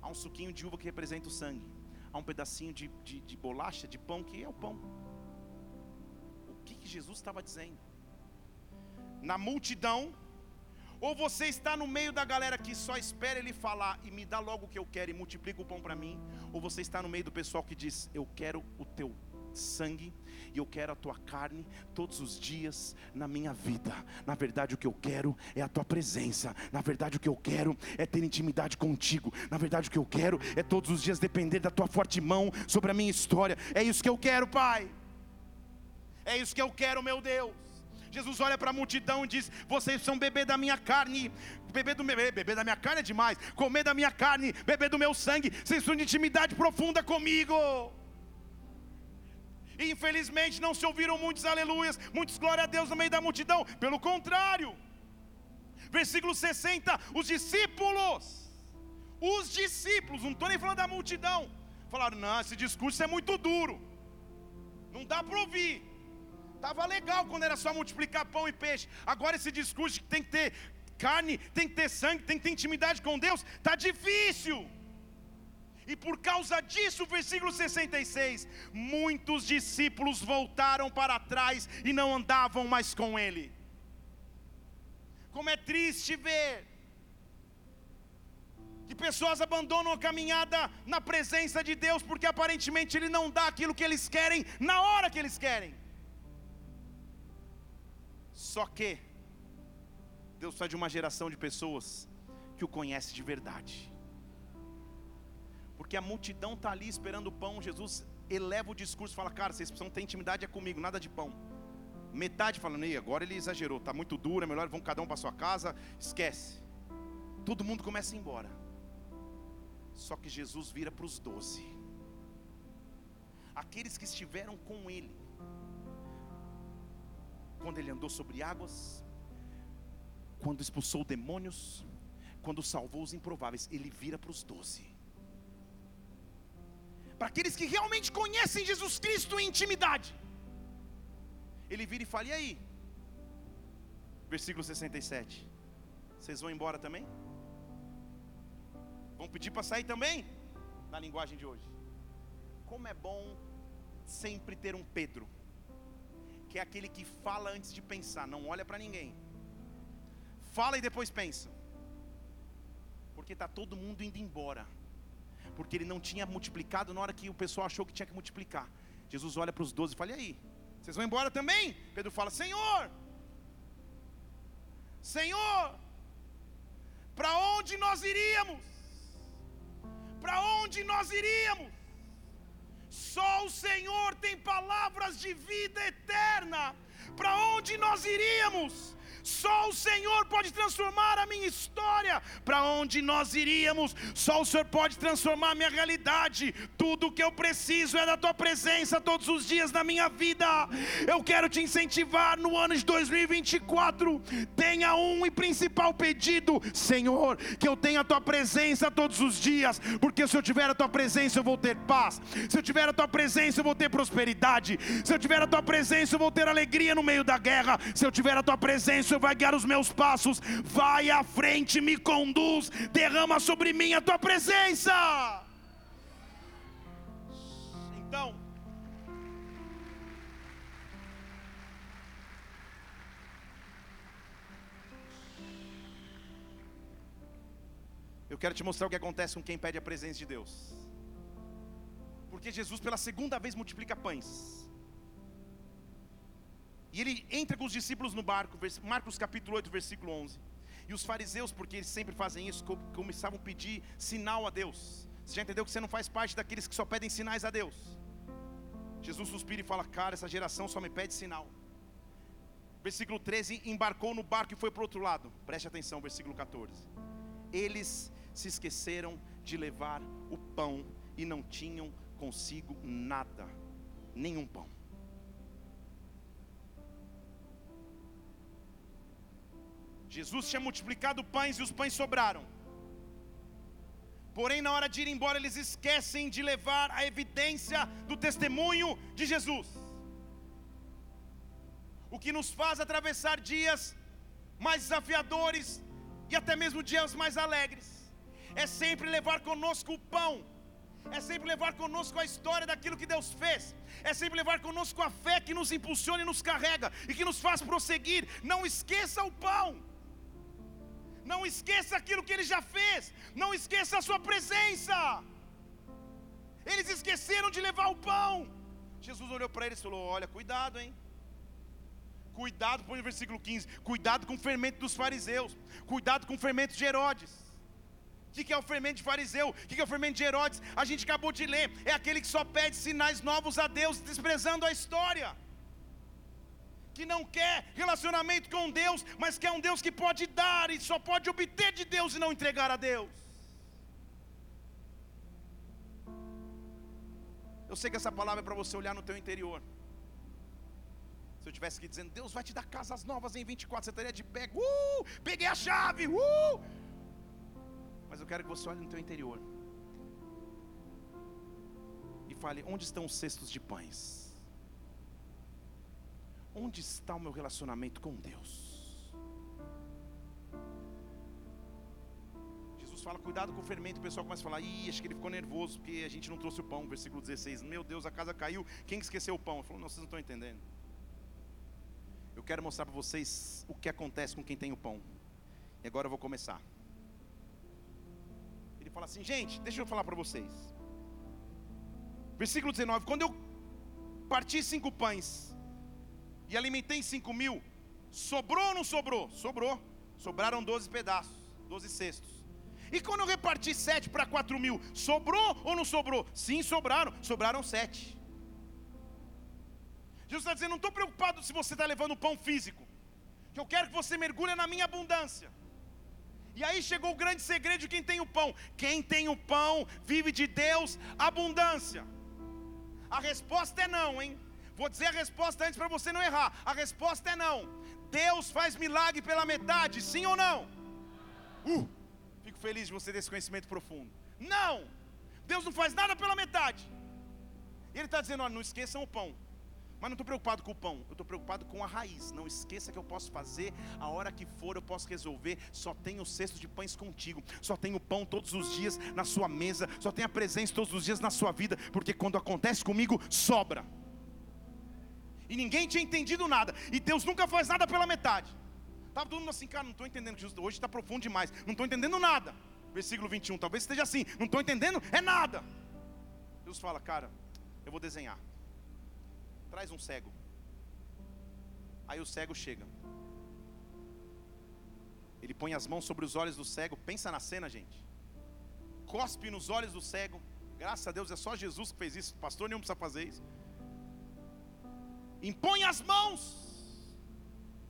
Há um suquinho de uva que representa o sangue. Há um pedacinho de, de, de bolacha, de pão, que é o pão. O que, que Jesus estava dizendo? Na multidão, ou você está no meio da galera que só espera ele falar e me dá logo o que eu quero e multiplica o pão para mim, ou você está no meio do pessoal que diz: Eu quero o teu sangue e eu quero a tua carne todos os dias na minha vida. Na verdade, o que eu quero é a tua presença. Na verdade, o que eu quero é ter intimidade contigo. Na verdade, o que eu quero é todos os dias depender da tua forte mão sobre a minha história. É isso que eu quero, Pai. É isso que eu quero, meu Deus. Jesus olha para a multidão e diz: Vocês são beber da minha carne, beber do meu, beber da minha carne é demais, comer da minha carne, beber do meu sangue, vocês são de intimidade profunda comigo. E infelizmente não se ouviram muitos aleluias, muitos glória a Deus no meio da multidão. Pelo contrário, versículo 60, os discípulos, os discípulos, não estou nem falando da multidão, falaram: não, esse discurso é muito duro, não dá para ouvir. Estava legal quando era só multiplicar pão e peixe. Agora esse discurso que tem que ter carne, tem que ter sangue, tem que ter intimidade com Deus, está difícil. E por causa disso, versículo 66, muitos discípulos voltaram para trás e não andavam mais com ele. Como é triste ver que pessoas abandonam a caminhada na presença de Deus porque aparentemente Ele não dá aquilo que eles querem na hora que eles querem. Só que Deus faz de uma geração de pessoas que o conhece de verdade porque a multidão está ali esperando o pão. Jesus eleva o discurso, fala: Cara, vocês precisam ter intimidade é comigo, nada de pão. Metade falando, ei, agora ele exagerou, está muito duro, é melhor vão cada um para sua casa, esquece. Todo mundo começa a ir embora. Só que Jesus vira para os doze, aqueles que estiveram com ele, quando ele andou sobre águas, quando expulsou demônios, quando salvou os improváveis, ele vira para os doze para aqueles que realmente conhecem Jesus Cristo em intimidade. Ele vira e fala: E aí? Versículo 67. Vocês vão embora também? Vão pedir para sair também? Na linguagem de hoje. Como é bom sempre ter um Pedro, que é aquele que fala antes de pensar, não olha para ninguém. Fala e depois pensa. Porque está todo mundo indo embora porque ele não tinha multiplicado na hora que o pessoal achou que tinha que multiplicar. Jesus olha para os doze e fala: E aí? Vocês vão embora também? Pedro fala: Senhor, Senhor, para onde nós iríamos? Para onde nós iríamos? Só o Senhor tem palavras de vida eterna. Para onde nós iríamos? Só o Senhor pode transformar a minha história. Para onde nós iríamos? Só o Senhor pode transformar a minha realidade. Tudo que eu preciso é da tua presença todos os dias na minha vida. Eu quero te incentivar no ano de 2024. Tenha um e principal pedido, Senhor, que eu tenha a tua presença todos os dias, porque se eu tiver a tua presença eu vou ter paz. Se eu tiver a tua presença eu vou ter prosperidade. Se eu tiver a tua presença eu vou ter alegria no meio da guerra. Se eu tiver a tua presença Vai guiar os meus passos, vai à frente, me conduz, derrama sobre mim a tua presença. Então, eu quero te mostrar o que acontece com quem pede a presença de Deus. Porque Jesus, pela segunda vez, multiplica pães. E ele entra com os discípulos no barco, Marcos capítulo 8, versículo 11. E os fariseus, porque eles sempre fazem isso, começavam a pedir sinal a Deus. Você já entendeu que você não faz parte daqueles que só pedem sinais a Deus? Jesus suspira e fala: Cara, essa geração só me pede sinal. Versículo 13: Embarcou no barco e foi para o outro lado. Preste atenção, versículo 14. Eles se esqueceram de levar o pão e não tinham consigo nada, nenhum pão. Jesus tinha multiplicado pães e os pães sobraram. Porém, na hora de ir embora, eles esquecem de levar a evidência do testemunho de Jesus. O que nos faz atravessar dias mais desafiadores e até mesmo dias mais alegres, é sempre levar conosco o pão, é sempre levar conosco a história daquilo que Deus fez, é sempre levar conosco a fé que nos impulsiona e nos carrega e que nos faz prosseguir. Não esqueça o pão, não esqueça aquilo que Ele já fez, não esqueça a Sua presença. Eles esqueceram de levar o pão. Jesus olhou para eles e falou: Olha, cuidado, hein. Cuidado, põe no versículo 15: Cuidado com o fermento dos fariseus, cuidado com o fermento de Herodes. O que é o fermento de fariseu? O que é o fermento de Herodes? A gente acabou de ler. É aquele que só pede sinais novos a Deus, desprezando a história. Que não quer relacionamento com Deus, mas quer um Deus que pode dar e só pode obter de Deus e não entregar a Deus. Eu sei que essa palavra é para você olhar no teu interior. Se eu tivesse aqui dizendo, Deus vai te dar casas novas em 24, você estaria de pé, uh, peguei a chave, uh, mas eu quero que você olhe no teu interior e fale: onde estão os cestos de pães? Onde está o meu relacionamento com Deus? Jesus fala: cuidado com o fermento. O pessoal começa a falar: ih, acho que ele ficou nervoso porque a gente não trouxe o pão. Versículo 16: Meu Deus, a casa caiu. Quem esqueceu o pão? Ele falou: Não, vocês não estão entendendo. Eu quero mostrar para vocês o que acontece com quem tem o pão. E agora eu vou começar fala assim, gente, deixa eu falar para vocês. Versículo 19: Quando eu parti cinco pães e alimentei cinco mil, sobrou ou não sobrou? Sobrou. Sobraram doze pedaços, doze cestos. E quando eu reparti sete para quatro mil, sobrou ou não sobrou? Sim, sobraram. Sobraram sete. Jesus está dizendo: não estou preocupado se você está levando pão físico, que eu quero que você mergulhe na minha abundância. E aí chegou o grande segredo de quem tem o pão. Quem tem o pão vive de Deus abundância. A resposta é não, hein? Vou dizer a resposta antes para você não errar. A resposta é não. Deus faz milagre pela metade, sim ou não? Uh, fico feliz de você ter esse conhecimento profundo. Não! Deus não faz nada pela metade. Ele está dizendo: olha, não esqueçam o pão. Mas não estou preocupado com o pão, eu estou preocupado com a raiz. Não esqueça que eu posso fazer a hora que for, eu posso resolver. Só tenho cesto de pães contigo, só tenho pão todos os dias na sua mesa, só tenho a presença todos os dias na sua vida, porque quando acontece comigo, sobra. E ninguém tinha entendido nada, e Deus nunca faz nada pela metade. Estava todo mundo assim, cara, não estou entendendo, hoje está profundo demais, não estou entendendo nada. Versículo 21, talvez esteja assim, não estou entendendo, é nada. Deus fala, cara, eu vou desenhar traz um cego. Aí o cego chega. Ele põe as mãos sobre os olhos do cego. Pensa na cena, gente. Cospe nos olhos do cego. Graças a Deus é só Jesus que fez isso. Pastor nenhum precisa fazer isso. Impõe as mãos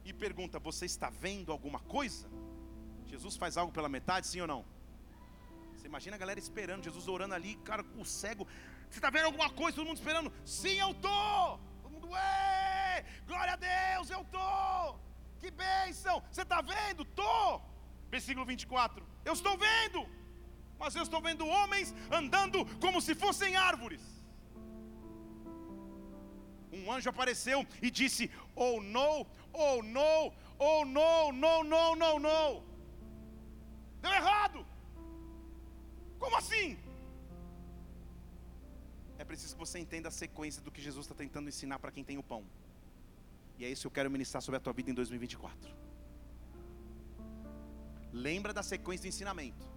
e pergunta: Você está vendo alguma coisa? Jesus faz algo pela metade, sim ou não? Você imagina a galera esperando, Jesus orando ali, cara, o cego. Você está vendo alguma coisa? Todo mundo esperando? Sim, eu estou ué, glória a Deus, eu estou. Que bênção, você está vendo? Estou. Versículo 24: Eu estou vendo, mas eu estou vendo homens andando como se fossem árvores. Um anjo apareceu e disse: Oh no, oh no, oh no, no, no, no, no. Deu errado. Como assim? é preciso que você entenda a sequência do que Jesus está tentando ensinar para quem tem o pão. E é isso que eu quero ministrar sobre a tua vida em 2024. Lembra da sequência de ensinamento.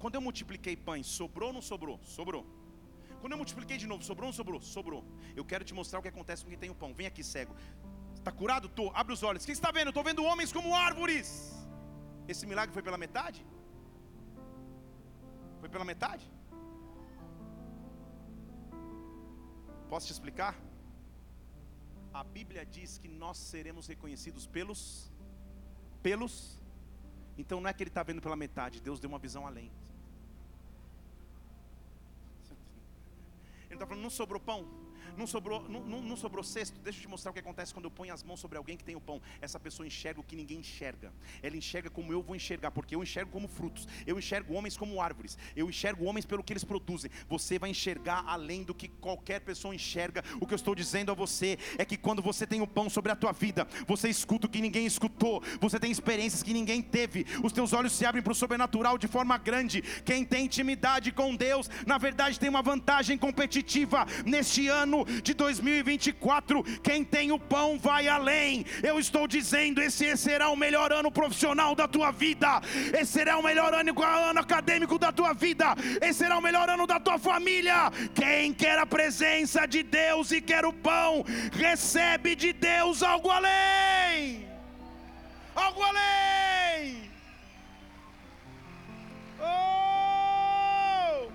Quando eu multipliquei pães, sobrou ou não sobrou? Sobrou. Quando eu multipliquei de novo, sobrou ou não sobrou? Sobrou. Eu quero te mostrar o que acontece com quem tem o pão. Vem aqui, cego. Está curado? Tô. Abre os olhos. Quem está vendo? Estou vendo homens como árvores. Esse milagre foi pela metade? Foi pela metade? Posso te explicar? A Bíblia diz que nós seremos reconhecidos pelos pelos. Então não é que ele está vendo pela metade, Deus deu uma visão além. Ele está falando, não sobrou pão. Não sobrou, não, não, não sobrou cesto? Deixa eu te mostrar o que acontece quando eu ponho as mãos sobre alguém que tem o pão. Essa pessoa enxerga o que ninguém enxerga. Ela enxerga como eu vou enxergar, porque eu enxergo como frutos. Eu enxergo homens como árvores. Eu enxergo homens pelo que eles produzem. Você vai enxergar além do que qualquer pessoa enxerga. O que eu estou dizendo a você é que quando você tem o pão sobre a tua vida, você escuta o que ninguém escutou. Você tem experiências que ninguém teve. Os teus olhos se abrem para o sobrenatural de forma grande. Quem tem intimidade com Deus, na verdade tem uma vantagem competitiva neste ano de 2024. Quem tem o pão vai além. Eu estou dizendo: esse será o melhor ano profissional da tua vida, esse será o melhor ano, ano acadêmico da tua vida, esse será o melhor ano da tua família. Quem quer a presença de Deus e quer o pão, recebe de Deus algo além. Algo além. Oh!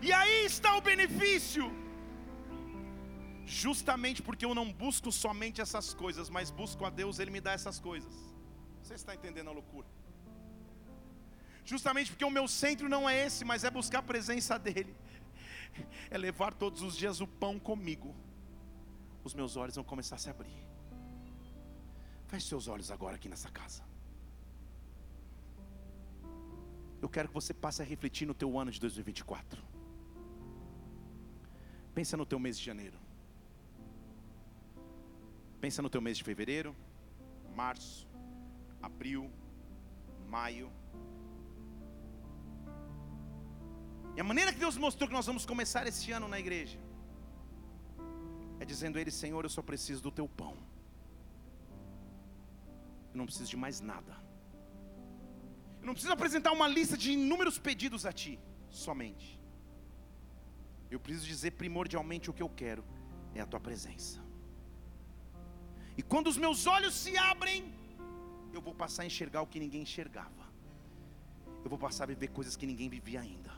E aí está o benefício justamente porque eu não busco somente essas coisas, mas busco a Deus, Ele me dá essas coisas. Você está entendendo a loucura? Justamente porque o meu centro não é esse, mas é buscar a presença dEle, é levar todos os dias o pão comigo. Os meus olhos vão começar a se abrir. Feche seus olhos agora aqui nessa casa. Eu quero que você passe a refletir no teu ano de 2024. Pensa no teu mês de janeiro. Pensa no teu mês de fevereiro, março, abril, maio. E a maneira que Deus mostrou que nós vamos começar esse ano na igreja é dizendo a Ele: Senhor, eu só preciso do teu pão. Eu não preciso de mais nada. Eu não preciso apresentar uma lista de inúmeros pedidos a Ti, somente. Eu preciso dizer primordialmente o que eu quero é a Tua presença. E quando os meus olhos se abrem, eu vou passar a enxergar o que ninguém enxergava. Eu vou passar a viver coisas que ninguém vivia ainda.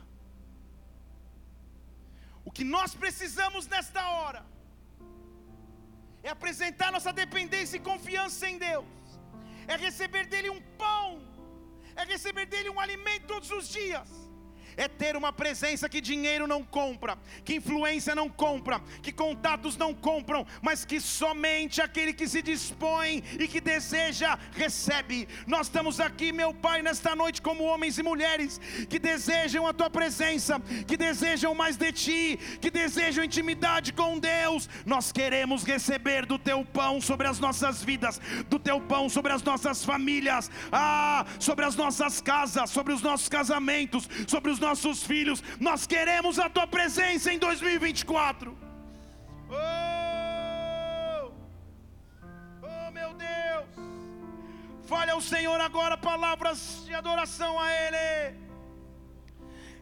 O que nós precisamos nesta hora é apresentar nossa dependência e confiança em Deus, é receber dele um pão, é receber dele um alimento todos os dias é ter uma presença que dinheiro não compra, que influência não compra, que contatos não compram, mas que somente aquele que se dispõe e que deseja recebe. Nós estamos aqui, meu Pai, nesta noite, como homens e mulheres que desejam a tua presença, que desejam mais de ti, que desejam intimidade com Deus. Nós queremos receber do teu pão sobre as nossas vidas, do teu pão sobre as nossas famílias, ah, sobre as nossas casas, sobre os nossos casamentos, sobre os nossos filhos. Nós queremos a tua presença em 2024. Oh, oh meu Deus. Fale ao Senhor agora palavras de adoração a Ele.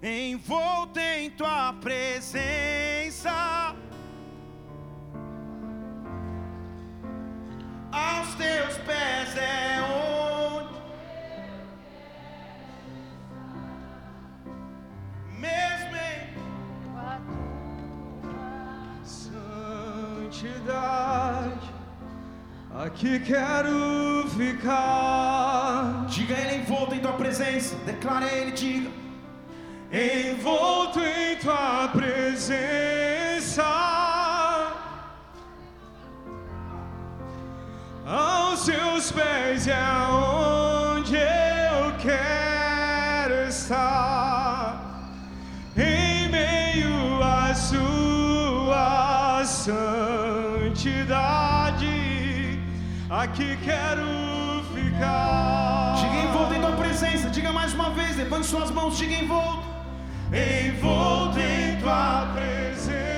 Envolto em tua presença. Aos teus pés é onde mesmo em santidade, aqui quero ficar. Diga a Ele envolto em tua presença. Declara a Ele, diga. Envolto em tua presença, aos seus pés é onde eu quero estar, santidade, aqui quero ficar. Diga envolto em tua presença. Diga mais uma vez. Levante suas mãos. Diga envolto. envolto em tua presença.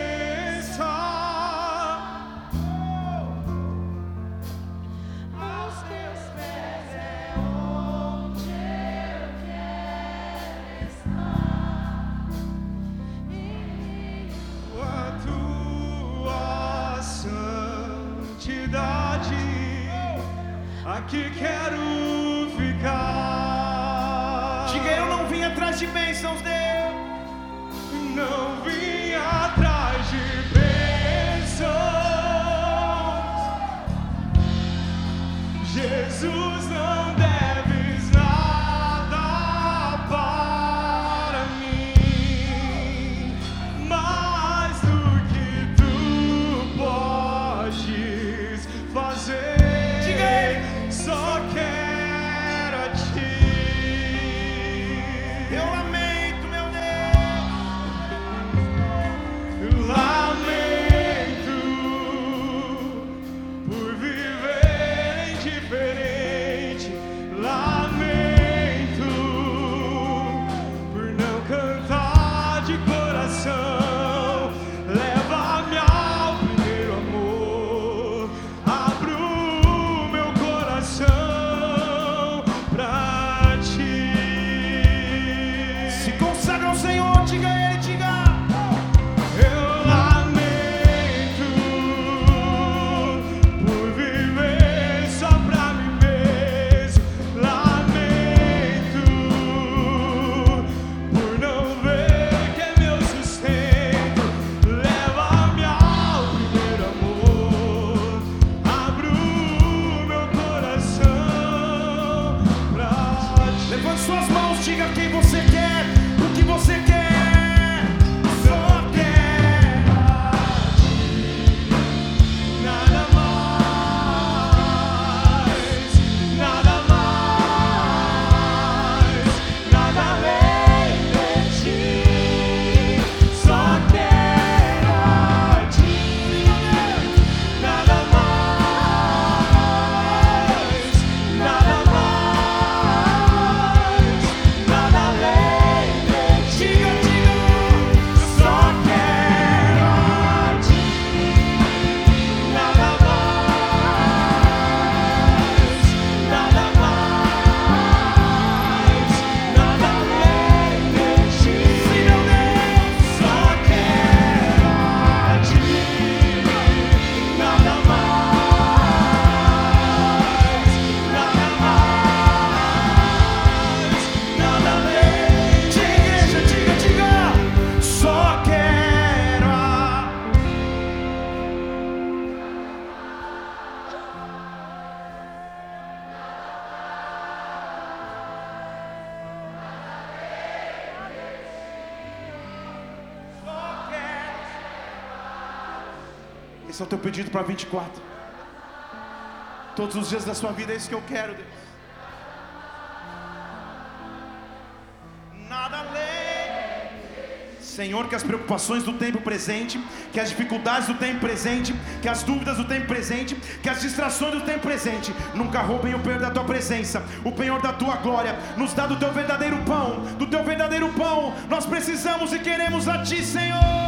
Aqui quero ficar. Diga eu não vim atrás de bênçãos, Deus. Esse é o teu pedido para 24. Todos os dias da sua vida é isso que eu quero, Deus. Nada além. Senhor, que as preocupações do tempo presente, que as dificuldades do tempo presente, que as dúvidas do tempo presente, que as distrações do tempo presente nunca roubem o penhor da tua presença, o penhor da tua glória. Nos dá do teu verdadeiro pão, do teu verdadeiro pão. Nós precisamos e queremos a ti, Senhor.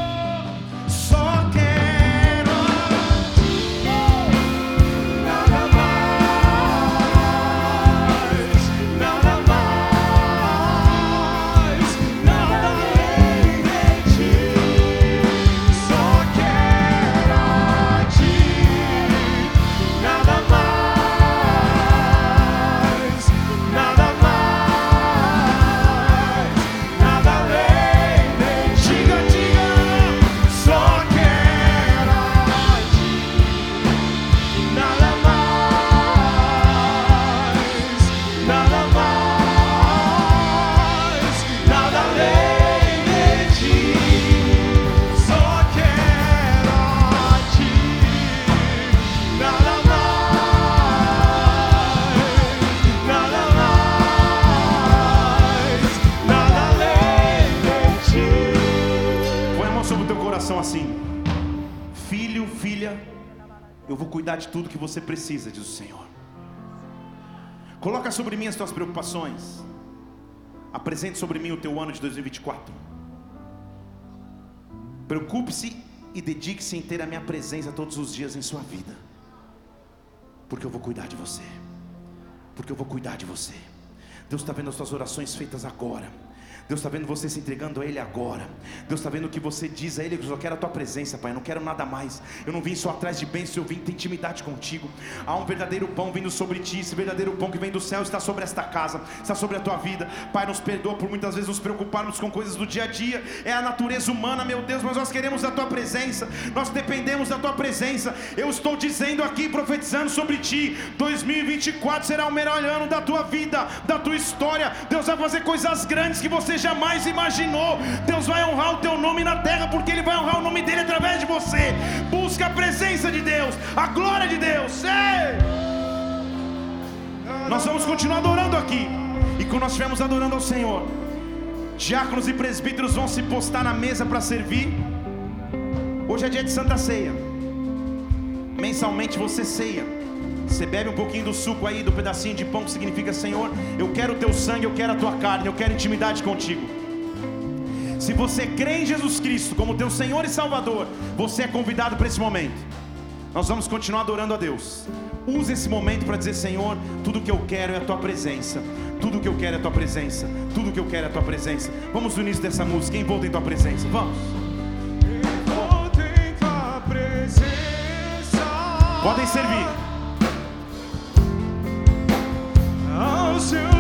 Eu vou cuidar de tudo que você precisa, diz o Senhor. Coloca sobre mim as tuas preocupações. Apresente sobre mim o teu ano de 2024. Preocupe-se e dedique-se em ter a minha presença todos os dias em sua vida. Porque eu vou cuidar de você. Porque eu vou cuidar de você. Deus está vendo as suas orações feitas agora. Deus está vendo você se entregando a Ele agora. Deus está vendo o que você diz a Ele. Eu só quero a tua presença, Pai. Eu não quero nada mais. Eu não vim só atrás de bênçãos, eu vim ter intimidade contigo. Há um verdadeiro pão vindo sobre ti. Esse verdadeiro pão que vem do céu está sobre esta casa, está sobre a tua vida. Pai, nos perdoa por muitas vezes nos preocuparmos com coisas do dia a dia. É a natureza humana, meu Deus, mas nós queremos a tua presença. Nós dependemos da tua presença. Eu estou dizendo aqui, profetizando sobre ti. 2024 será o melhor ano da tua vida, da tua história. Deus vai fazer coisas grandes que você jamais imaginou. Deus vai honrar o teu nome na terra, porque Ele vai honrar o nome dele através de você. Busca a presença de Deus, a glória de Deus. Ei! Nós vamos continuar adorando aqui. E quando nós estivermos adorando ao Senhor, diáconos e presbíteros vão se postar na mesa para servir. Hoje é dia de Santa Ceia. Mensalmente você ceia. Você bebe um pouquinho do suco aí, do pedacinho de pão que significa Senhor, eu quero o teu sangue, eu quero a tua carne, eu quero intimidade contigo. Se você crê em Jesus Cristo como teu Senhor e Salvador, você é convidado para esse momento. Nós vamos continuar adorando a Deus. Use esse momento para dizer, Senhor, tudo que eu quero é a tua presença. Tudo que eu quero é a tua presença. Tudo que eu quero é a tua presença. Vamos no início dessa música, envolta em tua presença. Vamos. Envolto em tua presença. Podem servir. Aos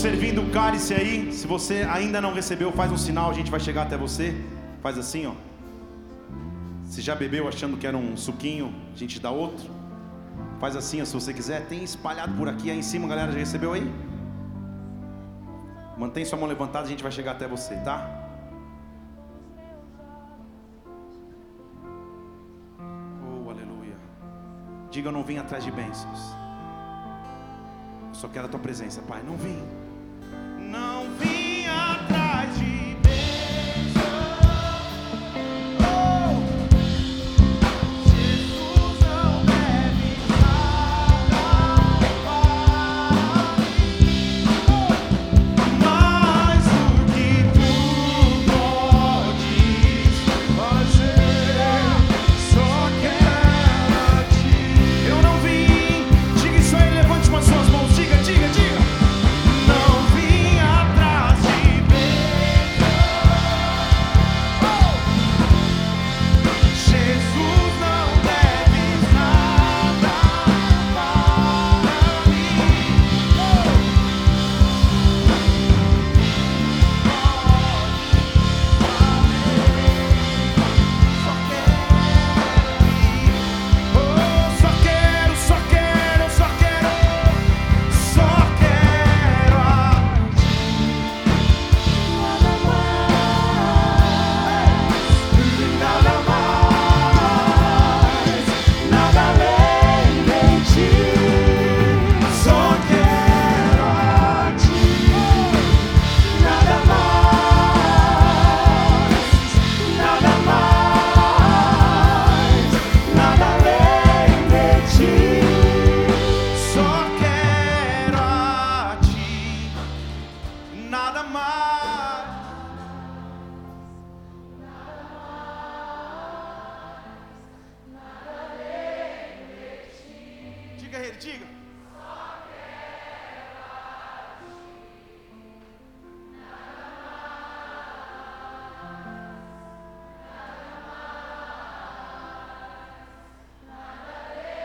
servindo o cálice aí. Se você ainda não recebeu, faz um sinal, a gente vai chegar até você. Faz assim, ó. Se já bebeu achando que era um suquinho, a gente dá outro. Faz assim, ó, se você quiser. Tem espalhado por aqui aí em cima, galera. Já recebeu aí? Mantém sua mão levantada, a gente vai chegar até você, tá? Oh, aleluia. Diga, eu não vim atrás de bênçãos. Eu só quero a tua presença, Pai. Não vim. Não vim atrás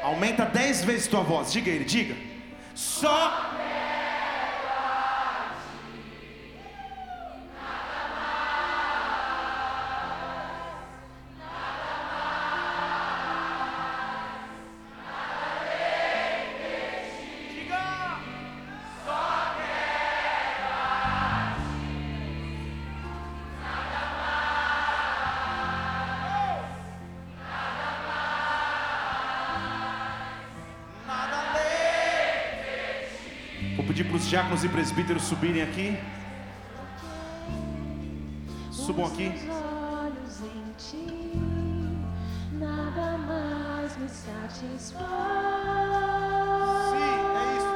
Aumenta dez vezes tua voz. Diga ele, diga. Só. Os diáconos e presbíteros subirem aqui. Subam aqui. Os olhos em ti, nada mais me satisfaz. Sim, é isso,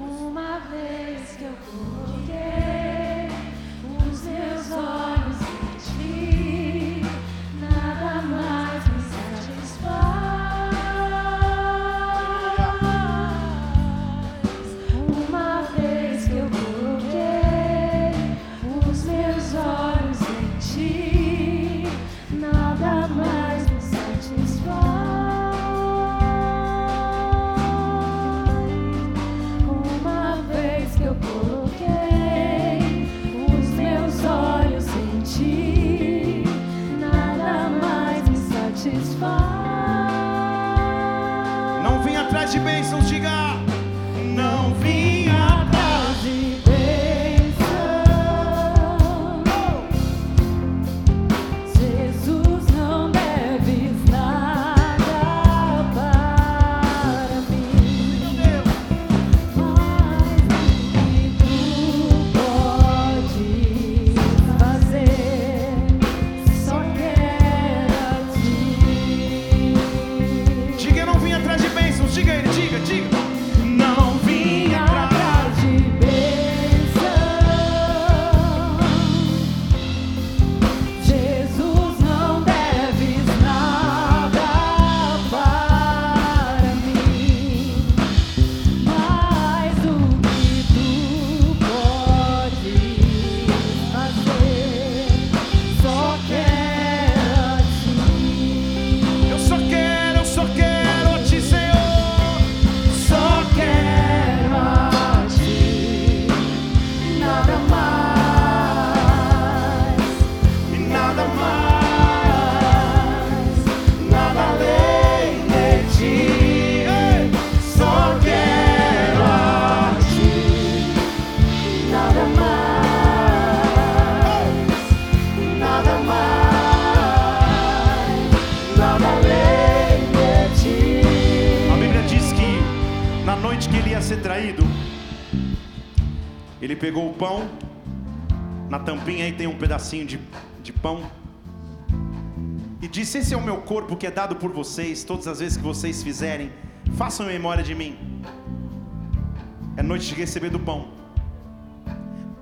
Uma vez que eu coloquei os meus olhos aí tem um pedacinho de, de pão, e disse: Esse é o meu corpo que é dado por vocês, todas as vezes que vocês fizerem, façam em memória de mim. É noite de receber do pão.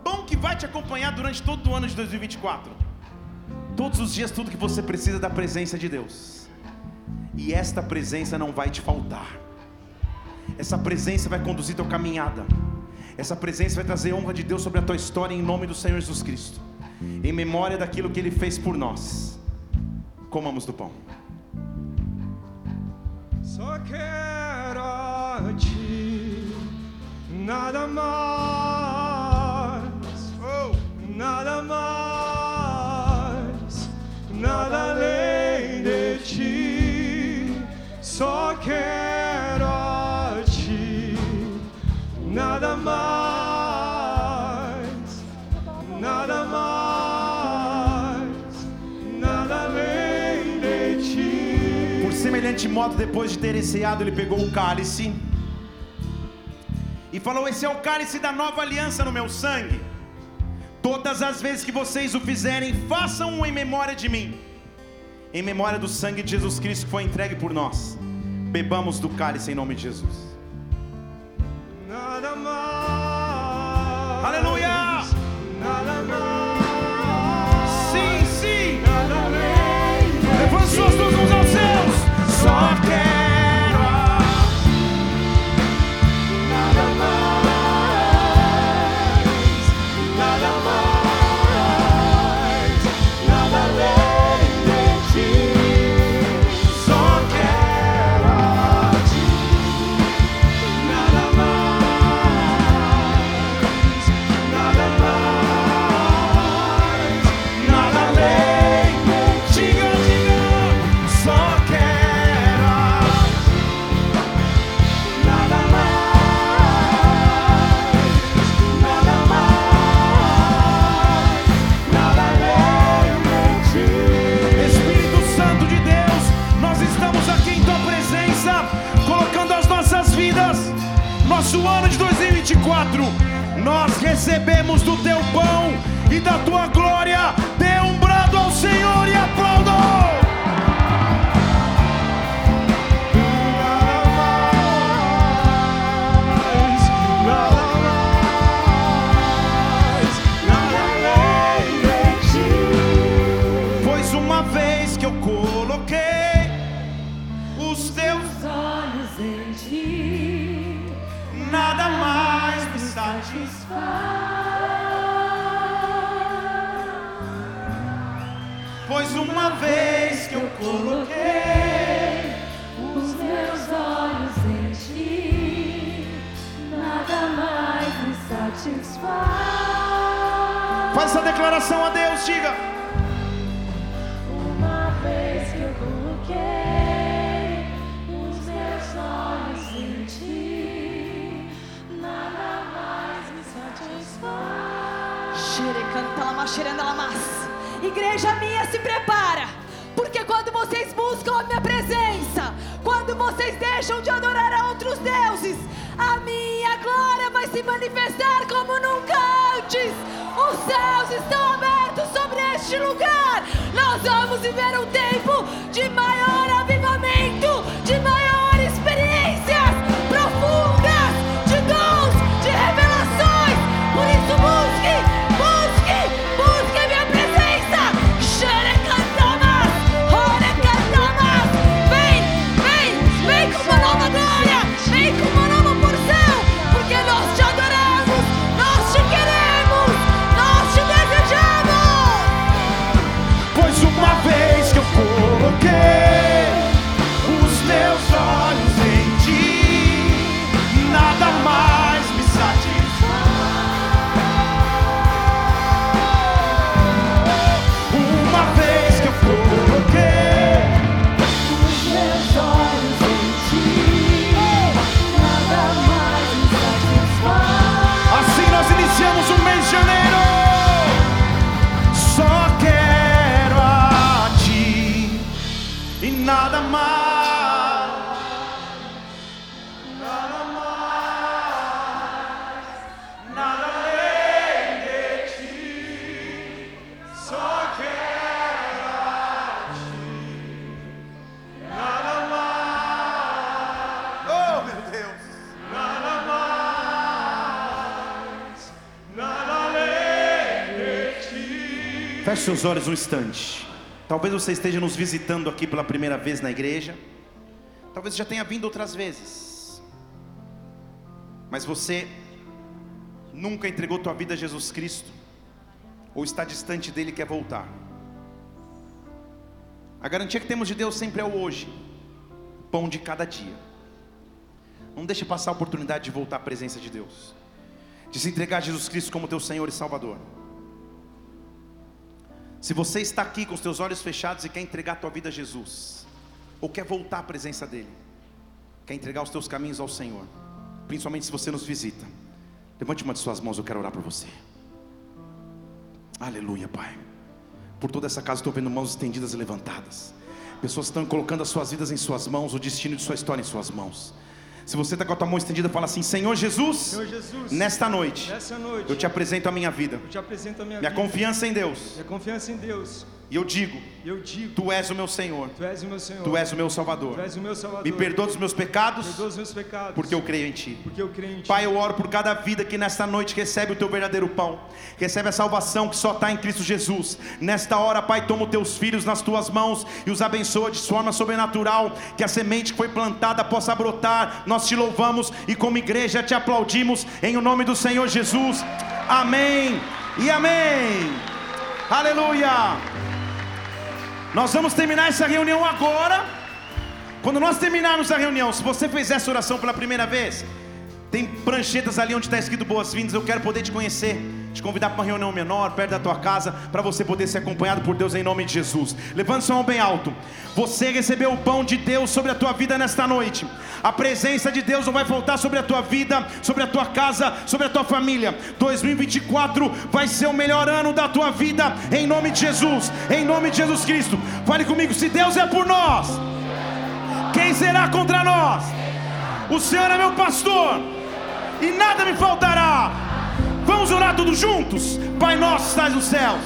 Pão que vai te acompanhar durante todo o ano de 2024. Todos os dias, tudo que você precisa é da presença de Deus. E esta presença não vai te faltar. Essa presença vai conduzir tua caminhada. Essa presença vai trazer honra de Deus sobre a tua história em nome do Senhor Jesus Cristo. Em memória daquilo que Ele fez por nós. Comamos do pão. Só quero a ti, nada mais, oh, nada mais, nada além de ti. Só quero a ti, nada mais, semelhante modo, depois de ter ceado, ele pegou o cálice e falou: Esse é o cálice da nova aliança no meu sangue. Todas as vezes que vocês o fizerem, façam-o em memória de mim, em memória do sangue de Jesus Cristo que foi entregue por nós. Bebamos do cálice em nome de Jesus. Nada mais. Aleluia! Nada mais. Sim, sim! Nada. Levante suas mãos. Só seus olhos um instante. Talvez você esteja nos visitando aqui pela primeira vez na igreja. Talvez já tenha vindo outras vezes. Mas você nunca entregou tua vida a Jesus Cristo ou está distante dele e quer voltar. A garantia que temos de Deus sempre é o hoje, o pão de cada dia. Não deixe passar a oportunidade de voltar à presença de Deus, de se entregar a Jesus Cristo como teu Senhor e Salvador. Se você está aqui com os teus olhos fechados e quer entregar a tua vida a Jesus, ou quer voltar à presença dele, quer entregar os teus caminhos ao Senhor, principalmente se você nos visita, levante uma de suas mãos, eu quero orar por você. Aleluia, Pai. Por toda essa casa estou vendo mãos estendidas e levantadas. Pessoas estão colocando as suas vidas em suas mãos, o destino de sua história em suas mãos. Se você está com a tua mão estendida, fala assim: Senhor Jesus, Senhor Jesus, nesta noite, noite eu te apresento a minha vida, eu te apresento a minha, minha vida, confiança em Deus, minha confiança em Deus. E eu digo: eu digo, Tu és o meu Senhor, Tu és o meu Senhor. Tu és o meu Salvador. Tu és o meu Salvador. Me perdoa dos meus pecados, Perdoa os meus pecados. porque eu creio em Ti. porque eu creio em Ti. Pai, eu oro por cada vida que nesta noite recebe o teu verdadeiro pão, recebe a salvação que só está em Cristo Jesus. Nesta hora, Pai, toma os teus filhos nas tuas mãos e os abençoa de forma sobrenatural, que a semente que foi plantada possa brotar. Nós te louvamos e, como igreja, te aplaudimos em o nome do Senhor Jesus. Amém e amém. Aleluia. Nós vamos terminar essa reunião agora. Quando nós terminarmos a reunião, se você fez essa oração pela primeira vez, tem pranchetas ali onde está escrito boas-vindas. Eu quero poder te conhecer, te convidar para uma reunião menor, perto da tua casa, para você poder ser acompanhado por Deus em nome de Jesus. Levante sua mão bem alto. Você recebeu o pão de Deus sobre a tua vida nesta noite. A presença de Deus não vai faltar sobre a tua vida, sobre a tua casa, sobre a tua família. 2024 vai ser o melhor ano da tua vida, em nome de Jesus, em nome de Jesus Cristo. Fale comigo: se Deus é por nós, quem será contra nós? O Senhor é meu pastor e nada me faltará. Vamos orar todos juntos? Pai nosso, estás nos céus.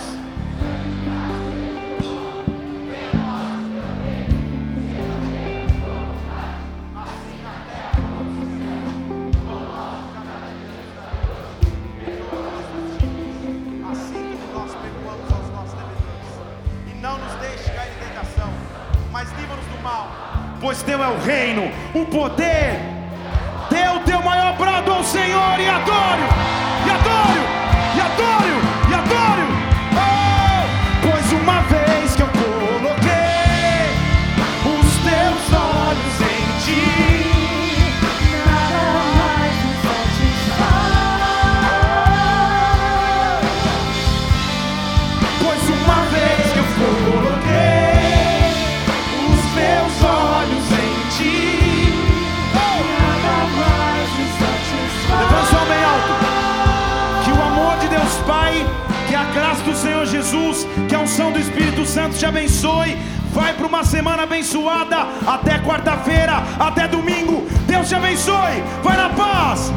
Assim como nós perdoamos aos nossos devedores. E não nos deixe cair em tentação, mas livra-nos do mal. Pois teu é o reino, o poder. Dê o teu maior brado ao Senhor e adore, e adore, Jesus, que a unção do Espírito Santo te abençoe. Vai para uma semana abençoada até quarta-feira, até domingo. Deus te abençoe. Vai na paz.